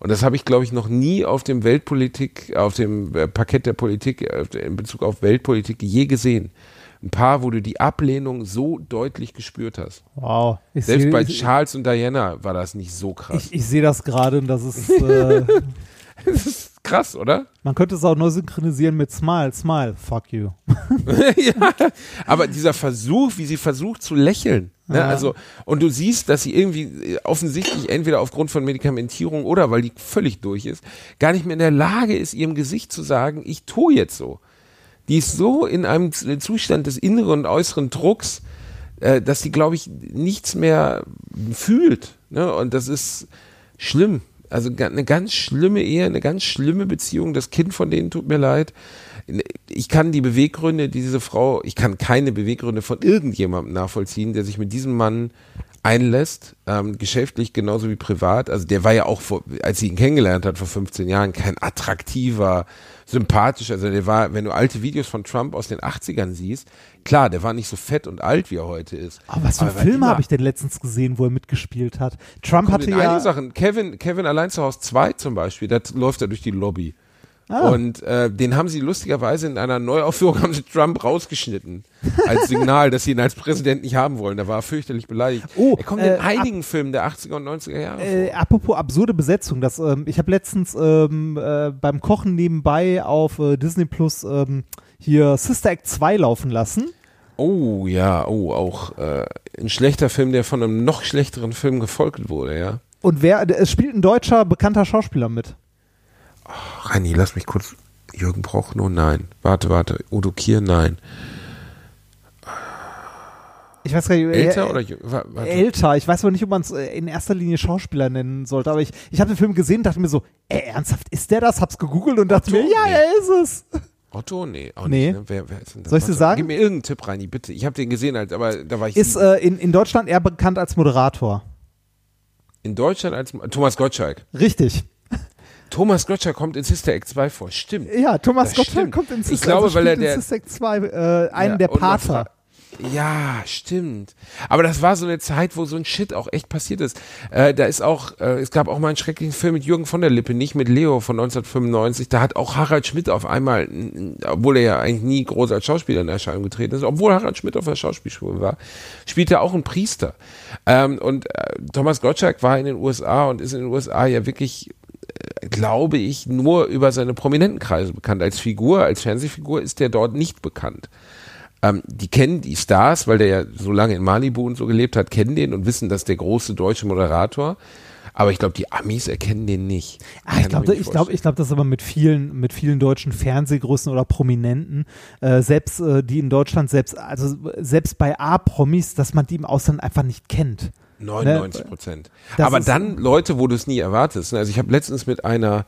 Und das habe ich, glaube ich, noch nie auf dem Weltpolitik, auf dem äh, Parkett der Politik, äh, in Bezug auf Weltpolitik je gesehen. Ein Paar, wo du die Ablehnung so deutlich gespürt hast. Wow. Ich Selbst seh- bei ich, Charles und Diana war das nicht so krass. ich, ich sehe das gerade und das ist, äh, das ist krass, oder? man könnte es auch nur synchronisieren mit Smile, Smile, fuck you. ja, aber dieser Versuch, wie sie versucht zu lächeln, ne? Ja. also und du siehst, dass sie irgendwie äh, offensichtlich entweder aufgrund von Medikamentierung oder weil die völlig durch ist, gar nicht mehr in der Lage ist, ihrem Gesicht zu sagen, ich tue jetzt so. Die ist so in einem Z- Zustand des inneren und äußeren Drucks, äh, dass sie, glaube ich, nichts mehr fühlt. Ne? Und das ist schlimm. Also eine ganz schlimme Ehe, eine ganz schlimme Beziehung. Das Kind von denen tut mir leid. Ich kann die Beweggründe, die diese Frau, ich kann keine Beweggründe von irgendjemandem nachvollziehen, der sich mit diesem Mann einlässt, ähm, geschäftlich genauso wie privat. Also der war ja auch, vor, als sie ihn kennengelernt hat vor 15 Jahren, kein attraktiver, sympathischer. Also der war, wenn du alte Videos von Trump aus den 80ern siehst, klar, der war nicht so fett und alt, wie er heute ist. Aber was für er war Filme habe ich denn letztens gesehen, wo er mitgespielt hat? Trump hatte in ja. einige Sachen. Kevin, Kevin allein zu Hause 2 zum Beispiel, da läuft er durch die Lobby. Ah. Und äh, den haben sie lustigerweise in einer Neuaufführung haben sie Trump rausgeschnitten. Als Signal, dass sie ihn als Präsident nicht haben wollen. Da war er fürchterlich beleidigt. Oh, er kommt äh, in einigen Filmen der 80er und 90er Jahre Äh, apropos absurde Besetzung, das, ähm, ich habe letztens ähm, äh, beim Kochen nebenbei auf äh, Disney Plus ähm, hier Sister Act 2 laufen lassen. Oh ja, oh, auch äh, ein schlechter Film, der von einem noch schlechteren Film gefolgt wurde, ja. Und wer, es spielt ein deutscher bekannter Schauspieler mit. Reini, lass mich kurz. Jürgen Prochnow, nein. Warte, warte. Udo Kier, nein. Ich weiß gar nicht, Älter äh, oder warte. älter. Ich weiß aber nicht, ob man es äh, in erster Linie Schauspieler nennen sollte. Aber ich, ich habe den Film gesehen und dachte mir so, ey, ernsthaft, ist der das? Hab's gegoogelt und dachte Otto? mir, ja, Nee. er ist es. Otto? Nee, auch Nee. nicht. Ne? Wer, wer ist denn das? Soll ich dir sagen? Gib mir irgendeinen Tipp, Reini, bitte. Ich habe den gesehen, aber da war ich Ist äh, in, in Deutschland eher bekannt als Moderator. in Deutschland als Thomas Gottschalk. Richtig. Thomas Gottschalk kommt in Sister Act 2 vor. Stimmt. Ja, Thomas Das Gottschalk stimmt. kommt in Ich Sister glaube, also weil er spielt in der- Sister Act 2 äh, einen Ja, der Pater. Ja, stimmt. Aber das war so eine Zeit, wo so ein Shit auch echt passiert ist. Äh, da ist auch, äh, es gab auch mal einen schrecklichen Film mit Jürgen von der Lippe, nicht mit Leo von 1995. Da hat auch Harald Schmidt auf einmal, obwohl er ja eigentlich nie groß als Schauspieler in Erscheinung getreten ist, obwohl Harald Schmidt auf der Schauspielschule war, spielt er auch einen Priester. Ähm, und äh, Thomas Gottschalk war in den USA und ist in den USA ja wirklich äh, glaube ich, nur über seine prominenten Kreise bekannt. Als Figur, als Fernsehfigur ist der dort nicht bekannt. Ähm, die kennen die Stars, weil der ja so lange in Malibu und so gelebt hat, kennen den und wissen, dass der große deutsche Moderator. Aber ich glaube, die Amis erkennen den nicht. Ah, ich glaube, ich glaube, ich glaube, das ist aber mit vielen, mit vielen deutschen Fernsehgrößen oder Prominenten, äh, selbst äh, die in Deutschland selbst, also selbst bei A-Promis, dass man die im Ausland einfach nicht kennt. 99 Prozent. Das Aber dann Leute, wo du es nie erwartest. ne? Also ich habe letztens mit einer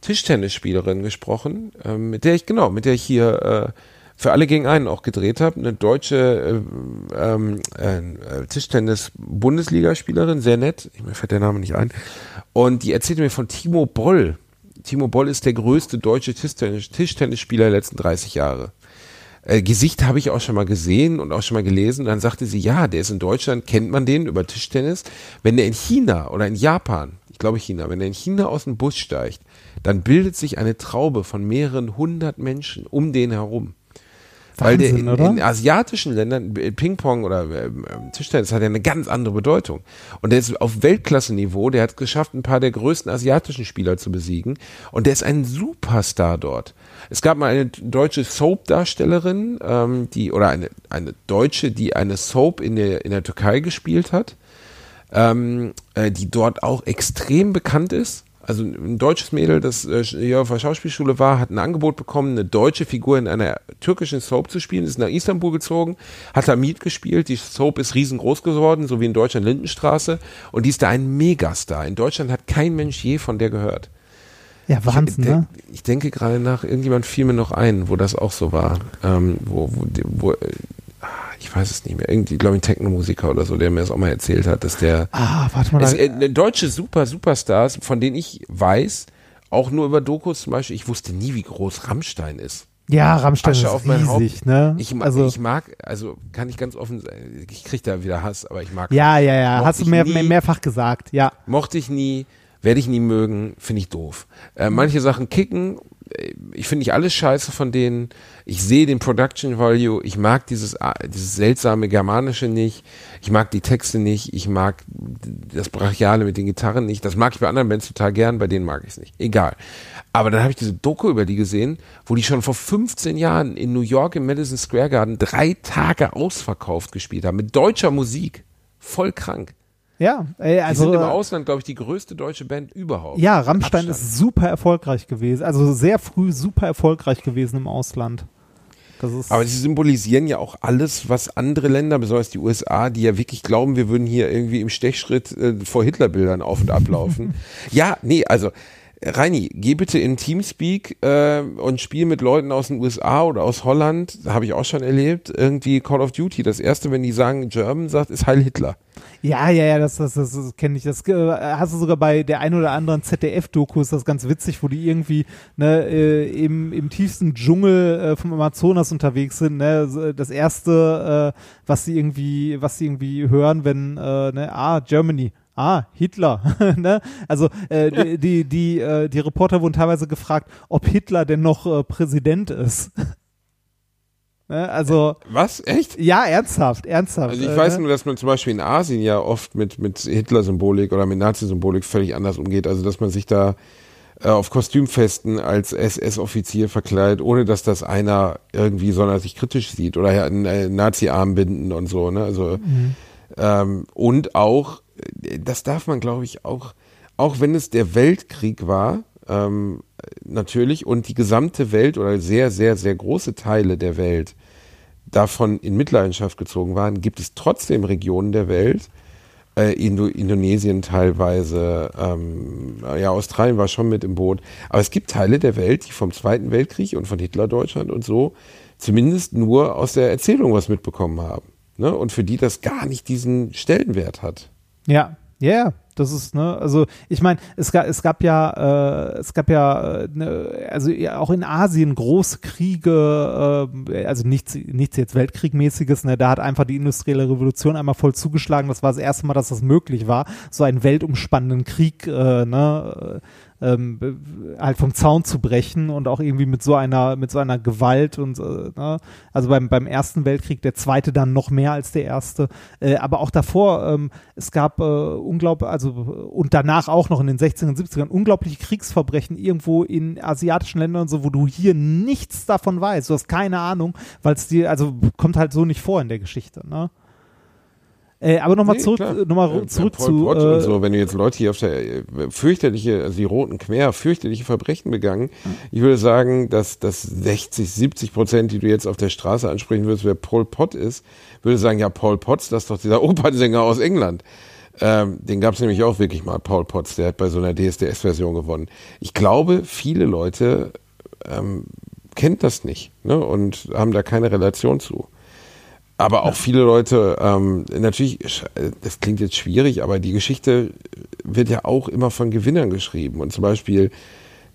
Tischtennisspielerin gesprochen, ähm, mit der ich, genau, mit der ich hier äh, für alle gegen einen auch gedreht habe. Eine deutsche äh, ähm, äh, Tischtennis-Bundesligaspielerin, sehr nett. Mir fällt der Name nicht ein. Und die erzählte mir von Timo Boll. Timo Boll ist der größte deutsche Tischtennis Tischtennisspieler der letzten 30 Jahre äh, Gesicht habe ich auch schon mal gesehen und auch schon mal gelesen. Dann sagte sie, ja, der ist in Deutschland, kennt man den über Tischtennis. Wenn der in China oder in Japan, ich glaube China, wenn der in China aus dem Bus steigt, dann bildet sich eine Traube von mehreren hundert Menschen um den herum. Weil der Wahnsinn, in, oder? in asiatischen Ländern, äh, Ping-Pong oder ähm, Tischtennis hat ja eine ganz andere Bedeutung. Und der ist auf Weltklasse-Niveau, der hat es geschafft, ein paar der größten asiatischen Spieler zu besiegen. Und der ist ein Superstar dort. Es gab mal eine deutsche Soap-Darstellerin, ähm, die, oder eine, eine Deutsche, die eine Soap in der, in der Türkei gespielt hat, ähm, äh, die dort auch extrem bekannt ist. Also ein deutsches Mädel, das äh, hier auf der Schauspielschule war, hat ein Angebot bekommen, eine deutsche Figur in einer türkischen Soap zu spielen, ist nach Istanbul gezogen, hat da Miet gespielt, die Soap ist riesengroß geworden, so wie in Deutschland Lindenstraße und die ist da ein Megastar. In Deutschland hat kein Mensch je von der gehört. Ja, Wahnsinn, ich, ne? Ich denke gerade nach, irgendjemand fiel mir noch ein, wo das auch so war. Ähm, wo, wo, wo, äh, ich weiß es nicht mehr, irgendwie, glaube ich, ein Technomusiker oder so, der mir das auch mal erzählt hat, dass der Ah, warte mal. da- äh, deutsche Super, Superstars, von denen ich weiß, auch nur über Dokus zum Beispiel, ich wusste nie, wie groß Rammstein ist. ja, Rammstein Asche ist auf riesig, Haupt. ne? Ich, also, ich mag, also kann ich ganz offen sein, ich krieg da wieder Hass, aber ich mag ja, ja, ja, hast du mehr, nie. mehr, mehrfach gesagt, ja. mochte ich nie, werde ich nie mögen, finde ich doof. Äh, manche Sachen kicken, ich finde nicht alles scheiße von denen. Ich sehe den Production Value, ich mag dieses, ah, dieses seltsame Germanische nicht, ich mag die Texte nicht, ich mag das Brachiale mit den Gitarren nicht. Das mag ich bei anderen Bands total gern, bei denen mag ich es nicht. Egal. Aber dann habe ich diese Doku über die gesehen, wo die schon vor 15 Jahren in New York im Madison Square Garden drei Tage ausverkauft gespielt haben, mit deutscher Musik. Voll krank. Ja, ey, Die also sind im Ausland, glaube ich, die größte deutsche Band überhaupt. ja, Rammstein ist super erfolgreich gewesen, also sehr früh super erfolgreich gewesen im Ausland. Aber sie symbolisieren ja auch alles, was andere Länder, besonders die USA, die ja wirklich glauben, wir würden hier irgendwie im Stechschritt äh, vor Hitlerbildern auf und ablaufen. ja, nee, also Reini, geh bitte in Teamspeak äh, und spiel mit Leuten aus den USA oder aus Holland, habe ich auch schon erlebt, irgendwie Call of Duty. Das erste, wenn die sagen German, sagt, ist Heil Hitler. Ja, ja, ja, das, das, das, das kenne ich. Das äh, hast du sogar bei der ein oder anderen ZDF-Doku, ist das ganz witzig, wo die irgendwie ne, äh, im, im tiefsten Dschungel äh, vom Amazonas unterwegs sind. Ne? So, Das erste, äh, was sie irgendwie, was sie irgendwie hören, wenn, äh, ne, ah, Germany. Ah, Hitler. ne? Also äh, die, die, die, äh, die Reporter wurden teilweise gefragt, ob Hitler denn noch äh, Präsident ist. ne? Also Was? Echt? ja, ernsthaft, ernsthaft. Also ich äh, weiß ne? nur, dass man zum Beispiel in Asien ja oft mit, mit Hitler-Symbolik oder mit Nazi-Symbolik völlig anders umgeht. Also dass man sich da äh, auf Kostümfesten als SS-Offizier verkleidet, ohne dass das einer irgendwie sonderlich kritisch sieht oder ja, einen äh, Nazi-Arm binden und so. Ne? Also ähm, und auch, äh, das darf man glaube ich auch, auch wenn es der Weltkrieg war, ähm, natürlich und die gesamte Welt oder sehr, sehr, sehr große Teile der Welt davon in Mitleidenschaft gezogen waren, gibt es trotzdem Regionen der Welt, äh, Indo Indonesien teilweise, ähm, ja, Australien war schon mit im Boot, aber es gibt Teile der Welt, die vom Zweiten Weltkrieg und von Hitler-Deutschland und so zumindest nur aus der Erzählung was mitbekommen haben. Ne? Und für die das gar nicht diesen Stellenwert hat. Ja, ja, yeah, das ist, ne, also ich meine, es gab, es gab ja, äh, es gab ja, äh, ne, also ja, auch in Asien große Kriege, äh, also nichts, nichts jetzt Weltkriegmäßiges, ne, da hat einfach die industrielle Revolution einmal voll zugeschlagen, das war das erste Mal, dass das möglich war, so einen weltumspannenden Krieg, äh, ne, ähm, halt vom Zaun zu brechen und auch irgendwie mit so einer mit so einer Gewalt und äh, ne? also beim beim ersten Weltkrieg der zweite dann noch mehr als der erste. Äh, aber auch davor ähm, es gab äh, unglaublich also und danach auch noch in den 60er und 70ern unglaubliche Kriegsverbrechen irgendwo in asiatischen Ländern und so wo du hier nichts davon weißt. Du hast keine Ahnung weil es dir also kommt halt so nicht vor in der Geschichte ne äh, aber nochmal Nee, zurück, noch mal Ja, zurück zu. Äh, so, wenn du jetzt Leute hier auf der äh, fürchterliche, also die Roten Khmer, fürchterliche Verbrechen begangen, ich würde sagen, dass dass 60, 70 Prozent, die du jetzt auf der Straße ansprechen würdest, wer Pol Pot ist, würde sagen, ja, Paul Potts, das ist doch dieser Opernsänger aus England. Ähm, den gab es nämlich auch wirklich mal, Paul Potts, der hat bei so einer DSDS-Version gewonnen. Ich glaube, viele Leute ähm, kennt das nicht ne, und haben da keine Relation zu. Aber auch viele Leute, ähm, natürlich, das klingt jetzt schwierig, aber die Geschichte wird ja auch immer von Gewinnern geschrieben. Und zum Beispiel,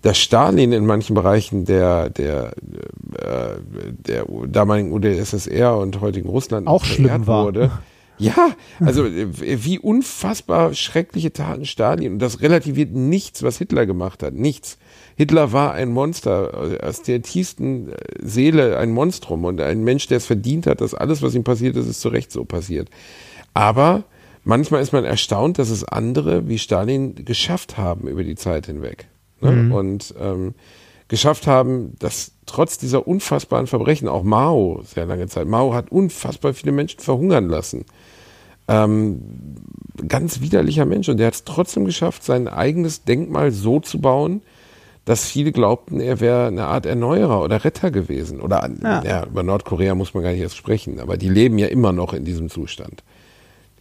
dass Stalin in manchen Bereichen der, der, äh, der damaligen UdSSR und heutigen Russland Auch schlimm war. wurde. Ja, also äh, wie unfassbar schreckliche Taten Stalin und das relativiert nichts, was Hitler gemacht hat. Nichts. Hitler war ein Monster, äh, aus der tiefsten äh, Seele ein Monstrum und ein Mensch, der es verdient hat, dass alles, was ihm passiert ist, ist zu Recht so passiert. Aber manchmal ist man erstaunt, dass es andere wie Stalin geschafft haben über die Zeit hinweg. Ne? Mhm. Und ähm, geschafft haben, dass trotz dieser unfassbaren Verbrechen, auch Mao sehr lange Zeit, Mao hat unfassbar viele Menschen verhungern lassen. Ähm, ganz widerlicher Mensch und der hat es trotzdem geschafft, sein eigenes Denkmal so zu bauen, dass viele glaubten, er wäre eine Art Erneuerer oder Retter gewesen. Oder Ja. ja. über Nordkorea muss man gar nicht erst sprechen, aber die leben ja immer noch in diesem Zustand.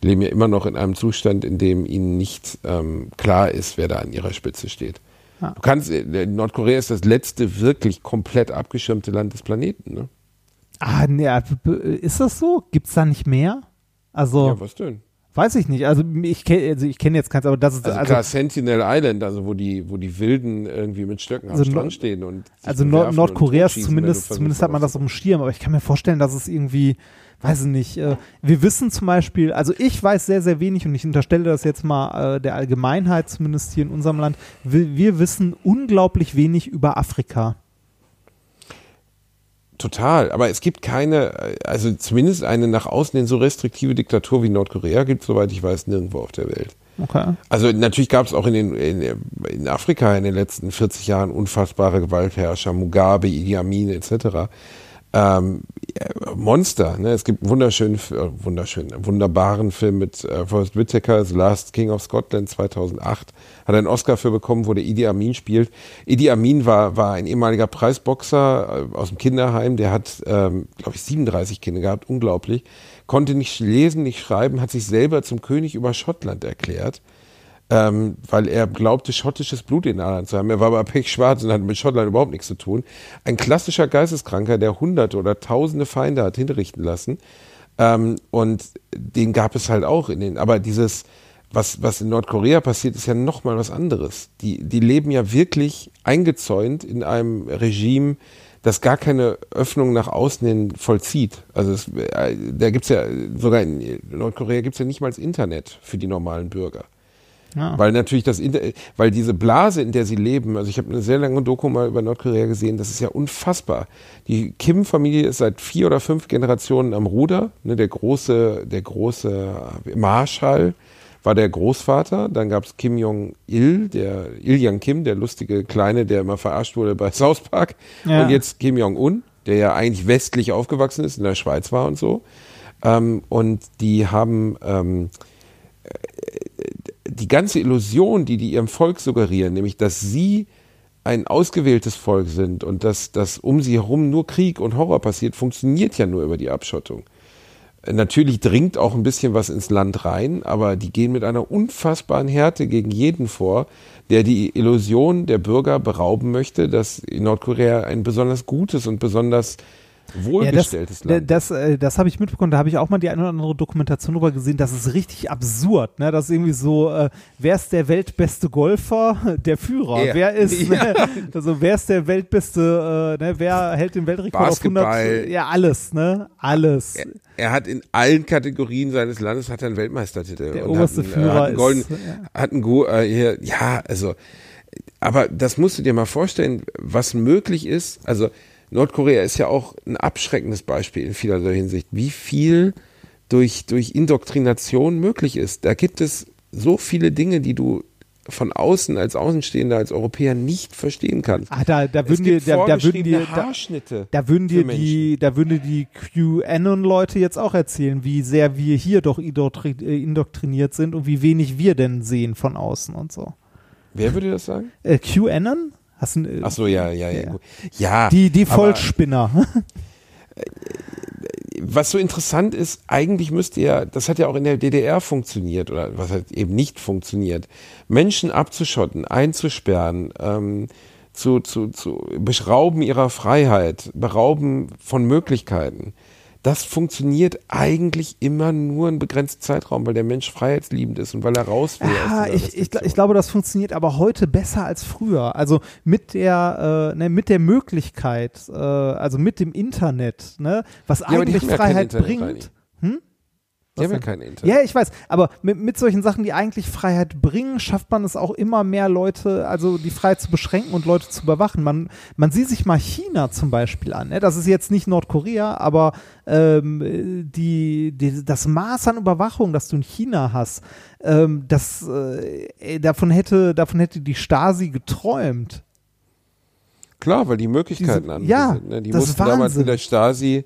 Die leben ja immer noch in einem Zustand, in dem ihnen nicht ähm, klar ist, wer da an ihrer Spitze steht. Ja. Du kannst, äh, Nordkorea ist das letzte wirklich komplett abgeschirmte Land des Planeten, ne? Ah, nee, äh, ist das so? Gibt's da nicht mehr? Also, Ja, was denn? weiß ich nicht. Also ich kenne also ich kenne jetzt keins, aber das ist Also, also, klar, Sentinel Island, also wo die, wo die Wilden irgendwie mit Stöcken Also am Strand stehen und also Nord Nordkorea ist zumindest zumindest hat man das auf dem Schirm, aber ich kann mir vorstellen, dass es irgendwie weiß ich nicht. Äh, wir wissen zum Beispiel, also ich weiß sehr sehr wenig und ich unterstelle das jetzt mal äh, der Allgemeinheit zumindest hier in unserem Land. Wir, wir wissen unglaublich wenig über Afrika. Total, aber es gibt keine, also zumindest eine nach außen hin so restriktive Diktatur wie Nordkorea gibt, soweit ich weiß, nirgendwo auf der Welt. Okay. Also natürlich gab es auch in, den, in, in Afrika in den letzten 40 Jahren unfassbare Gewaltherrscher, Mugabe, Idi Amin etc. Ähm, Monster. Ne? Es gibt einen wunderschönen, äh, wunderschönen, wunderbaren Film mit äh, Forrest Whitaker, The Last King of Scotland 2008. Hat einen Oscar für bekommen, wo der Idi Amin spielt. Idi Amin war, war ein ehemaliger Preisboxer äh, aus dem Kinderheim. Der hat, ähm, glaube ich, 37 Kinder gehabt. Unglaublich. Konnte nicht lesen, nicht schreiben, hat sich selber zum König über Schottland erklärt ähm, weil er glaubte, schottisches Blut in den Adern zu haben. Er war aber pechschwarz und hatte mit Schottland überhaupt nichts zu tun. Ein klassischer Geisteskranker, der hunderte oder tausende Feinde hat hinrichten lassen. Ähm, und den gab es halt auch in den, aber dieses, was, was in Nordkorea passiert, ist ja nochmal was anderes. Die, die leben ja wirklich eingezäunt in einem Regime, das gar keine Öffnung nach außen hin vollzieht. Also es, äh, da gibt's ja, sogar in Nordkorea gibt's ja nicht mal Internet für die normalen Bürger. Ja. Weil natürlich das, weil diese Blase, in der sie leben, also ich habe eine sehr lange Doku mal über Nordkorea gesehen, das ist ja unfassbar. Die Kim-Familie ist seit vier oder fünf Generationen am Ruder. Ne, der große, der große Marschall war der Großvater. Dann gab es Kim Jong-il, der Il Yang Kim, der lustige Kleine, der immer verarscht wurde bei South Park. Ja. Und jetzt Kim Jong-un, der ja eigentlich westlich aufgewachsen ist, in der Schweiz war und so. Ähm, und die haben ähm, die ganze Illusion, die die ihrem Volk suggerieren, nämlich dass sie ein ausgewähltes Volk sind und dass, dass um sie herum nur Krieg und Horror passiert, funktioniert ja nur über die Abschottung. Natürlich dringt auch ein bisschen was ins Land rein, aber die gehen mit einer unfassbaren Härte gegen jeden vor, der die Illusion der Bürger berauben möchte, dass Nordkorea ein besonders gutes und besonders Ja, das, wohlgestelltes Land das, äh, das habe ich mitbekommen, da habe ich auch mal die eine oder andere Dokumentation drüber gesehen, das ist richtig absurd, ne? Das ist irgendwie so, äh, wer ist der weltbeste Golfer? Der Führer. Ja. Wer ist, Ja. ne? also wer ist der weltbeste, äh, ne? wer hält den Weltrekord auf 100? Basketball. Ja, alles, ne? Alles. Er, er hat in allen Kategorien seines Landes hat er einen Weltmeistertitel. Der oberste hat einen, Führer äh, hat einen ist, golden, ja. hat einen Go, äh, hier, ja, also, aber das musst du dir mal vorstellen, was möglich ist. Also Nordkorea ist ja auch ein abschreckendes Beispiel in vielerlei Hinsicht, wie viel durch, durch Indoktrination möglich ist. Da gibt es so viele Dinge, die du von außen als Außenstehender, als Europäer nicht verstehen kannst. Ah, da, da würden dir, da, da würden dir, da, da würden dir die, da würden dir die QAnon-Leute jetzt auch erzählen, wie sehr wir hier doch äh, indoktriniert sind und wie wenig wir denn sehen von außen und so. Wer würde das sagen? Äh, QAnon? Hast du, äh, Ach so, ja, ja, ja. Ja. die, die aber- Vollspinner. was so interessant ist, eigentlich müsste ja, das hat ja auch in der DDR funktioniert oder was hat eben nicht funktioniert, Menschen abzuschotten, einzusperren, ähm, zu, zu, zu berauben ihrer Freiheit, berauben von Möglichkeiten. Das funktioniert eigentlich immer nur einen begrenzten Zeitraum, weil der Mensch freiheitsliebend ist und weil er raus will. Ja, ich, ich, ich glaube, das funktioniert aber heute besser als früher. Also mit der, äh, ne, mit der Möglichkeit, äh, also mit dem Internet, ne, was eigentlich ja kein Freiheit bringt. Hm? Die haben ja kein Internet. Ja, ich weiß, aber mit, mit solchen Sachen, die eigentlich Freiheit bringen, schafft man es auch immer mehr Leute, also die Freiheit zu beschränken und Leute zu überwachen. Man, man sieht sich mal China zum Beispiel an. Ne? Das ist jetzt nicht Nordkorea, aber ähm, die, die, das Maß an Überwachung, das du in China hast, ähm, das, äh, davon, hätte, davon hätte die Stasi geträumt. Klar, weil die Möglichkeiten Diese- andere ja, sind. Ne? Die mussten damals in der Stasi,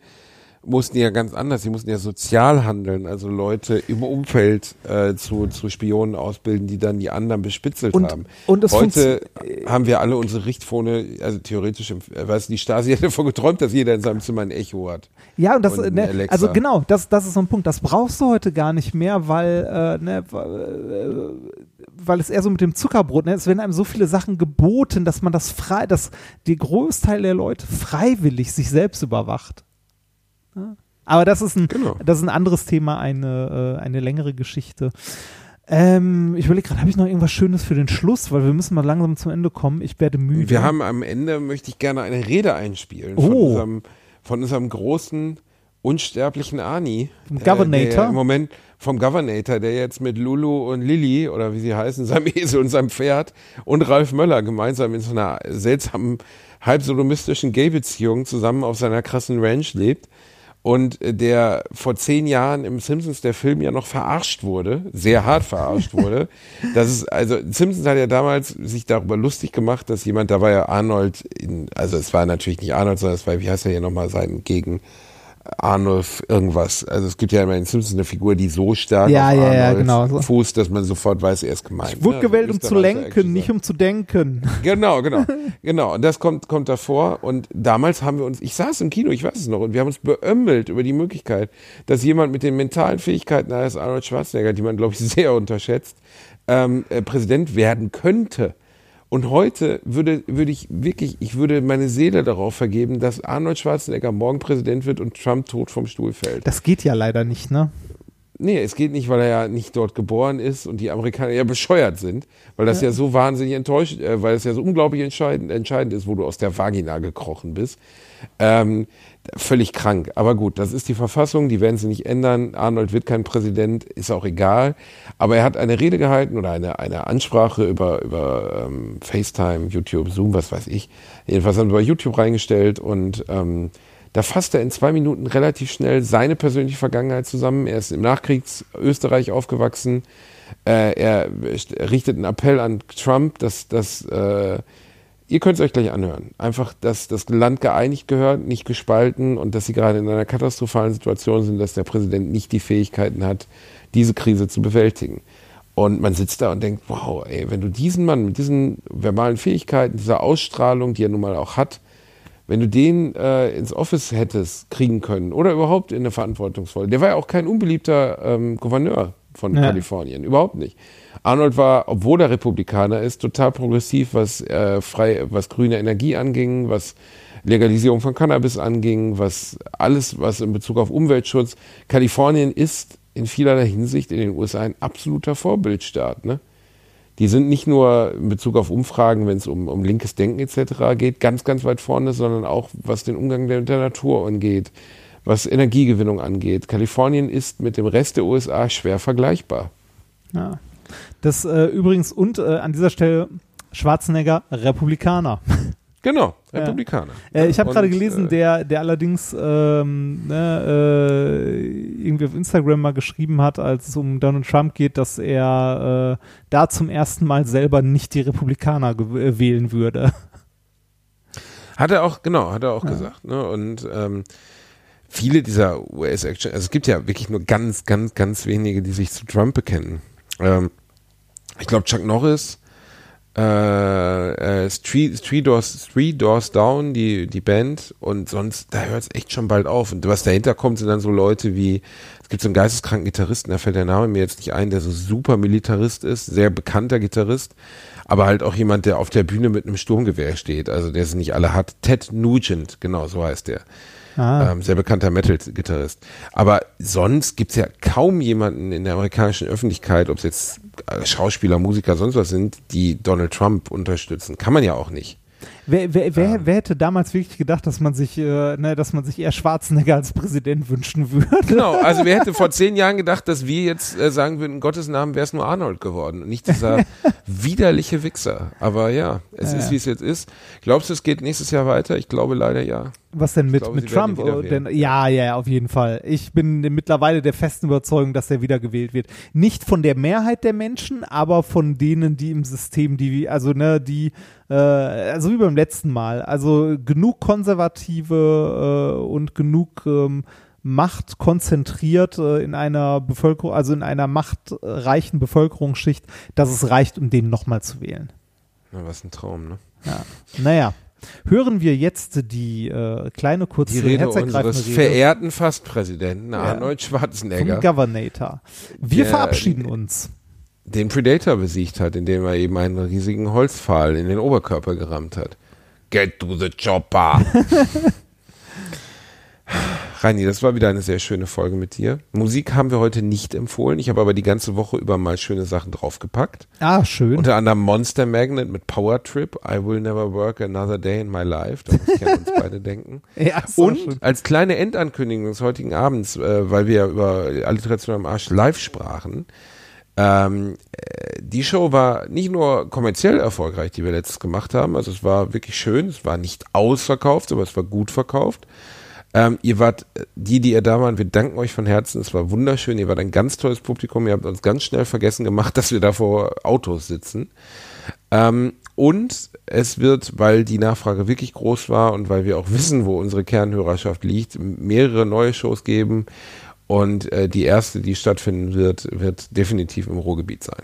mussten ja ganz anders, sie mussten ja sozial handeln, also Leute im Umfeld äh, zu, zu Spionen ausbilden, die dann die anderen bespitzelt Und- haben. und Heute haben wir alle unsere Richtphone, also theoretisch, äh, weißt du, die Stasi hat davon geträumt, dass jeder in seinem Zimmer ein Echo hat. Ja, und das, Und ne, also genau, das, das ist so ein Punkt. Das brauchst du heute gar nicht mehr, weil, äh, ne, weil, äh, weil es eher so mit dem Zuckerbrot, ne, es werden einem so viele Sachen geboten, dass man das frei, dass die Großteil der Leute freiwillig sich selbst überwacht. Ja. Aber das ist ein, Genau. das ist ein anderes Thema, eine, äh, eine längere Geschichte. Ähm, ich überlege gerade, habe ich noch irgendwas Schönes für den Schluss, weil wir müssen mal langsam zum Ende kommen. Ich werde müde. Wir haben am Ende, möchte ich gerne eine Rede einspielen von, Oh. unserem, von unserem großen, unsterblichen Ani. Vom äh, Governator? ja Im Moment vom Governator, der jetzt mit Lulu und Lilly, oder wie sie heißen, seinem Esel und seinem Pferd und Ralf Möller gemeinsam in so einer seltsamen, halb sodomistischen Gay-Beziehung zusammen auf seiner krassen Ranch lebt. Und äh, der vor zehn Jahren im Simpsons der Film ja noch verarscht wurde, sehr hart verarscht wurde. Das ist, also Simpsons hat ja damals sich darüber lustig gemacht, dass jemand, da war ja Arnold in, also es war natürlich nicht Arnold, sondern es war, wie heißt er hier nochmal, sein Gegen Arnold irgendwas. Also es gibt ja immer in Simpsons eine Figur, die so stark Ja, auf ja, ja, genau so. fußt, dass man sofort weiß, er ist gemeint. ich wurde ne? Also gewählt, um zu lenken, nicht um zu denken. Genau, genau. Genau. Und das kommt, kommt davor. Und damals haben wir uns, ich saß im Kino, ich weiß es noch, und wir haben uns beömmelt über die Möglichkeit, dass jemand mit den mentalen Fähigkeiten eines Arnold Schwarzenegger, die man, glaube ich, sehr unterschätzt, ähm, äh, Präsident werden könnte. Und heute würde, würde ich wirklich, ich würde meine Seele darauf vergeben, dass Arnold Schwarzenegger morgen Präsident wird und Trump tot vom Stuhl fällt. Das geht ja leider nicht, ne? Nee, es geht nicht, weil er ja nicht dort geboren ist und die Amerikaner ja bescheuert sind, weil das ja, so wahnsinnig enttäuscht, äh, weil es ja so unglaublich entscheidend, entscheidend ist, wo du aus der Vagina gekrochen bist. Ähm, völlig krank. Aber gut, das ist die Verfassung, die werden sie nicht ändern. Arnold wird kein Präsident, ist auch egal. Aber er hat eine Rede gehalten oder eine, eine Ansprache über, über ähm, FaceTime, YouTube, Zoom, was weiß ich. Jedenfalls haben wir bei YouTube reingestellt und ähm, da fasst er in zwei Minuten relativ schnell seine persönliche Vergangenheit zusammen. Er ist im Nachkriegs-Österreich aufgewachsen. Äh, er richtet einen Appell an Trump, dass, dass äh, ihr könnt es euch gleich anhören. Einfach, dass das Land geeinigt gehört, nicht gespalten und dass sie gerade in einer katastrophalen Situation sind, dass der Präsident nicht die Fähigkeiten hat, diese Krise zu bewältigen. Und man sitzt da und denkt, wow, ey, wenn du diesen Mann mit diesen verbalen Fähigkeiten, dieser Ausstrahlung, die er nun mal auch hat, wenn du den äh, ins Office hättest kriegen können oder überhaupt in eine verantwortungsvolle, der war ja auch kein unbeliebter ähm, Gouverneur von Ja. Kalifornien, überhaupt nicht. Arnold war, obwohl er Republikaner ist, total progressiv, was äh, frei, was grüne Energie anging, was Legalisierung von Cannabis anging, was alles, was in Bezug auf Umweltschutz. Kalifornien ist in vielerlei Hinsicht in den USA ein absoluter Vorbildstaat. Ne? Die sind nicht nur in Bezug auf Umfragen, wenn es um, um linkes Denken etc. geht, ganz, ganz weit vorne, sondern auch was den Umgang mit der Natur angeht, was Energiegewinnung angeht. Kalifornien ist mit dem Rest der USA schwer vergleichbar. Ja. Das äh, übrigens und äh, an dieser Stelle Schwarzenegger Republikaner. Genau, Ja. Republikaner. Äh, ich habe gerade gelesen, äh, der, der allerdings ähm, ne, äh, irgendwie auf Instagram mal geschrieben hat, als es um Donald Trump geht, dass er äh, da zum ersten Mal selber nicht die Republikaner äh, wählen würde. Hat er auch, genau, hat er auch gesagt. Ne? Und ähm, viele dieser US-Action, also es gibt ja wirklich nur ganz, ganz, ganz wenige, die sich zu Trump bekennen. Ähm, ich glaube, Chuck Norris, äh, äh, Three, Three, Doors, Three Doors Down, die, die Band, und sonst, da hört es echt schon bald auf. Und was dahinter kommt, sind dann so Leute wie, es gibt so einen geisteskranken Gitarristen, da fällt der Name mir jetzt nicht ein, der so super Militarist ist, sehr bekannter Gitarrist, aber halt auch jemand, der auf der Bühne mit einem Sturmgewehr steht, also der es nicht alle hat. Ted Nugent, genau, so heißt der. Ah. Ähm, sehr bekannter Metal-Gitarrist. Aber sonst gibt's ja kaum jemanden in der amerikanischen Öffentlichkeit, ob es jetzt äh, Schauspieler, Musiker, sonst was sind, die Donald Trump unterstützen. Kann man ja auch nicht. Wer, wer, wer, wer hätte damals wirklich gedacht, dass man sich, äh, ne, dass man sich eher Schwarzenegger als Präsident wünschen würde? Genau, also wer hätte vor zehn Jahren gedacht, dass wir jetzt äh, sagen würden, in Gottes Namen wäre es nur Arnold geworden und nicht dieser widerliche Wichser. Aber ja, es Ja, ist, wie es jetzt ist. Glaubst du, es geht nächstes Jahr weiter? Ich glaube leider ja. Was denn mit, glaube, mit Trump? Oh, denn, ja, ja, ja, auf jeden Fall. Ich bin mittlerweile der festen Überzeugung, dass er wieder gewählt wird. Nicht von der Mehrheit der Menschen, aber von denen, die im System, die, also, ne, die, äh, also wie beim letzten Mal. Also genug Konservative äh, und genug ähm, Macht konzentriert äh, in einer Bevölkerung, also in einer machtreichen Bevölkerungsschicht, dass es reicht, um den nochmal zu wählen. Na, was ein Traum, ne? Ja. Naja. Hören wir jetzt die äh, kleine, kurze, Die Rede unseres Rede verehrten Fastpräsidenten Arnold vom Schwarzenegger, Governator. Wir Der- verabschieden uns. den Predator besiegt hat, indem er eben einen riesigen Holzpfahl in den Oberkörper gerammt hat. Get to the chopper. Reini, das war wieder eine sehr schöne Folge mit dir. Musik haben wir heute nicht empfohlen. Ich habe aber die ganze Woche über mal schöne Sachen draufgepackt. Ah, schön. Unter anderem Monster Magnet mit Power Trip. I will never work another day in my life. Da muss ich an uns beide denken. ja, Und schön. als kleine Endankündigung des heutigen Abends, äh, weil wir ja über Alliteration am Arsch live sprachen, ähm, äh, die Show war nicht nur kommerziell erfolgreich, die wir letztes gemacht haben, also es war wirklich schön, es war nicht ausverkauft, aber es war gut verkauft. Ähm, ihr wart, äh, die, die ihr da waren, wir danken euch von Herzen, es war wunderschön, ihr wart ein ganz tolles Publikum, ihr habt uns ganz schnell vergessen gemacht, dass wir da vor Autos sitzen. Ähm, und es wird, weil die Nachfrage wirklich groß war und weil wir auch wissen, wo unsere Kernhörerschaft liegt, mehrere neue Shows geben. Und äh, die erste, die stattfinden wird, wird definitiv im Ruhrgebiet sein.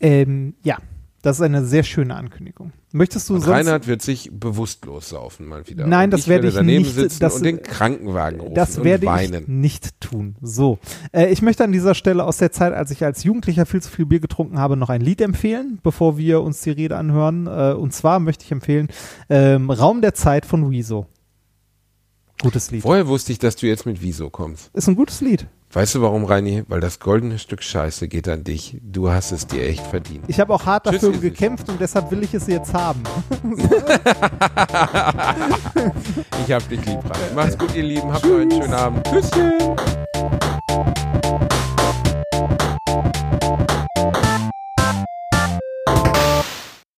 Ähm, ja, das ist eine sehr schöne Ankündigung. Möchtest du Und sonst... Reinhard wird sich bewusstlos saufen mal wieder. Nein, und das ich werde ich daneben nicht, das- und den Krankenwagen rufen Das und werde weinen. ich nicht tun. So, äh, ich möchte an dieser Stelle aus der Zeit, als ich als Jugendlicher viel zu viel Bier getrunken habe, noch ein Lied empfehlen, bevor wir uns die Rede anhören. Äh, und zwar möchte ich empfehlen ähm, Raum der Zeit von Wieso. Gutes Lied. Woher wusste ich, dass du jetzt mit Wieso kommst? Ist ein gutes Lied. Weißt du warum, Reini? Weil das goldene Stück Scheiße geht an dich. Du hast es dir echt verdient. Ich habe auch hart Tschüss, dafür gekämpft und deshalb will ich es jetzt haben. Ich hab dich lieb, Reini. Macht's gut, ihr Lieben. Habt noch einen schönen Abend. Tschüsschen.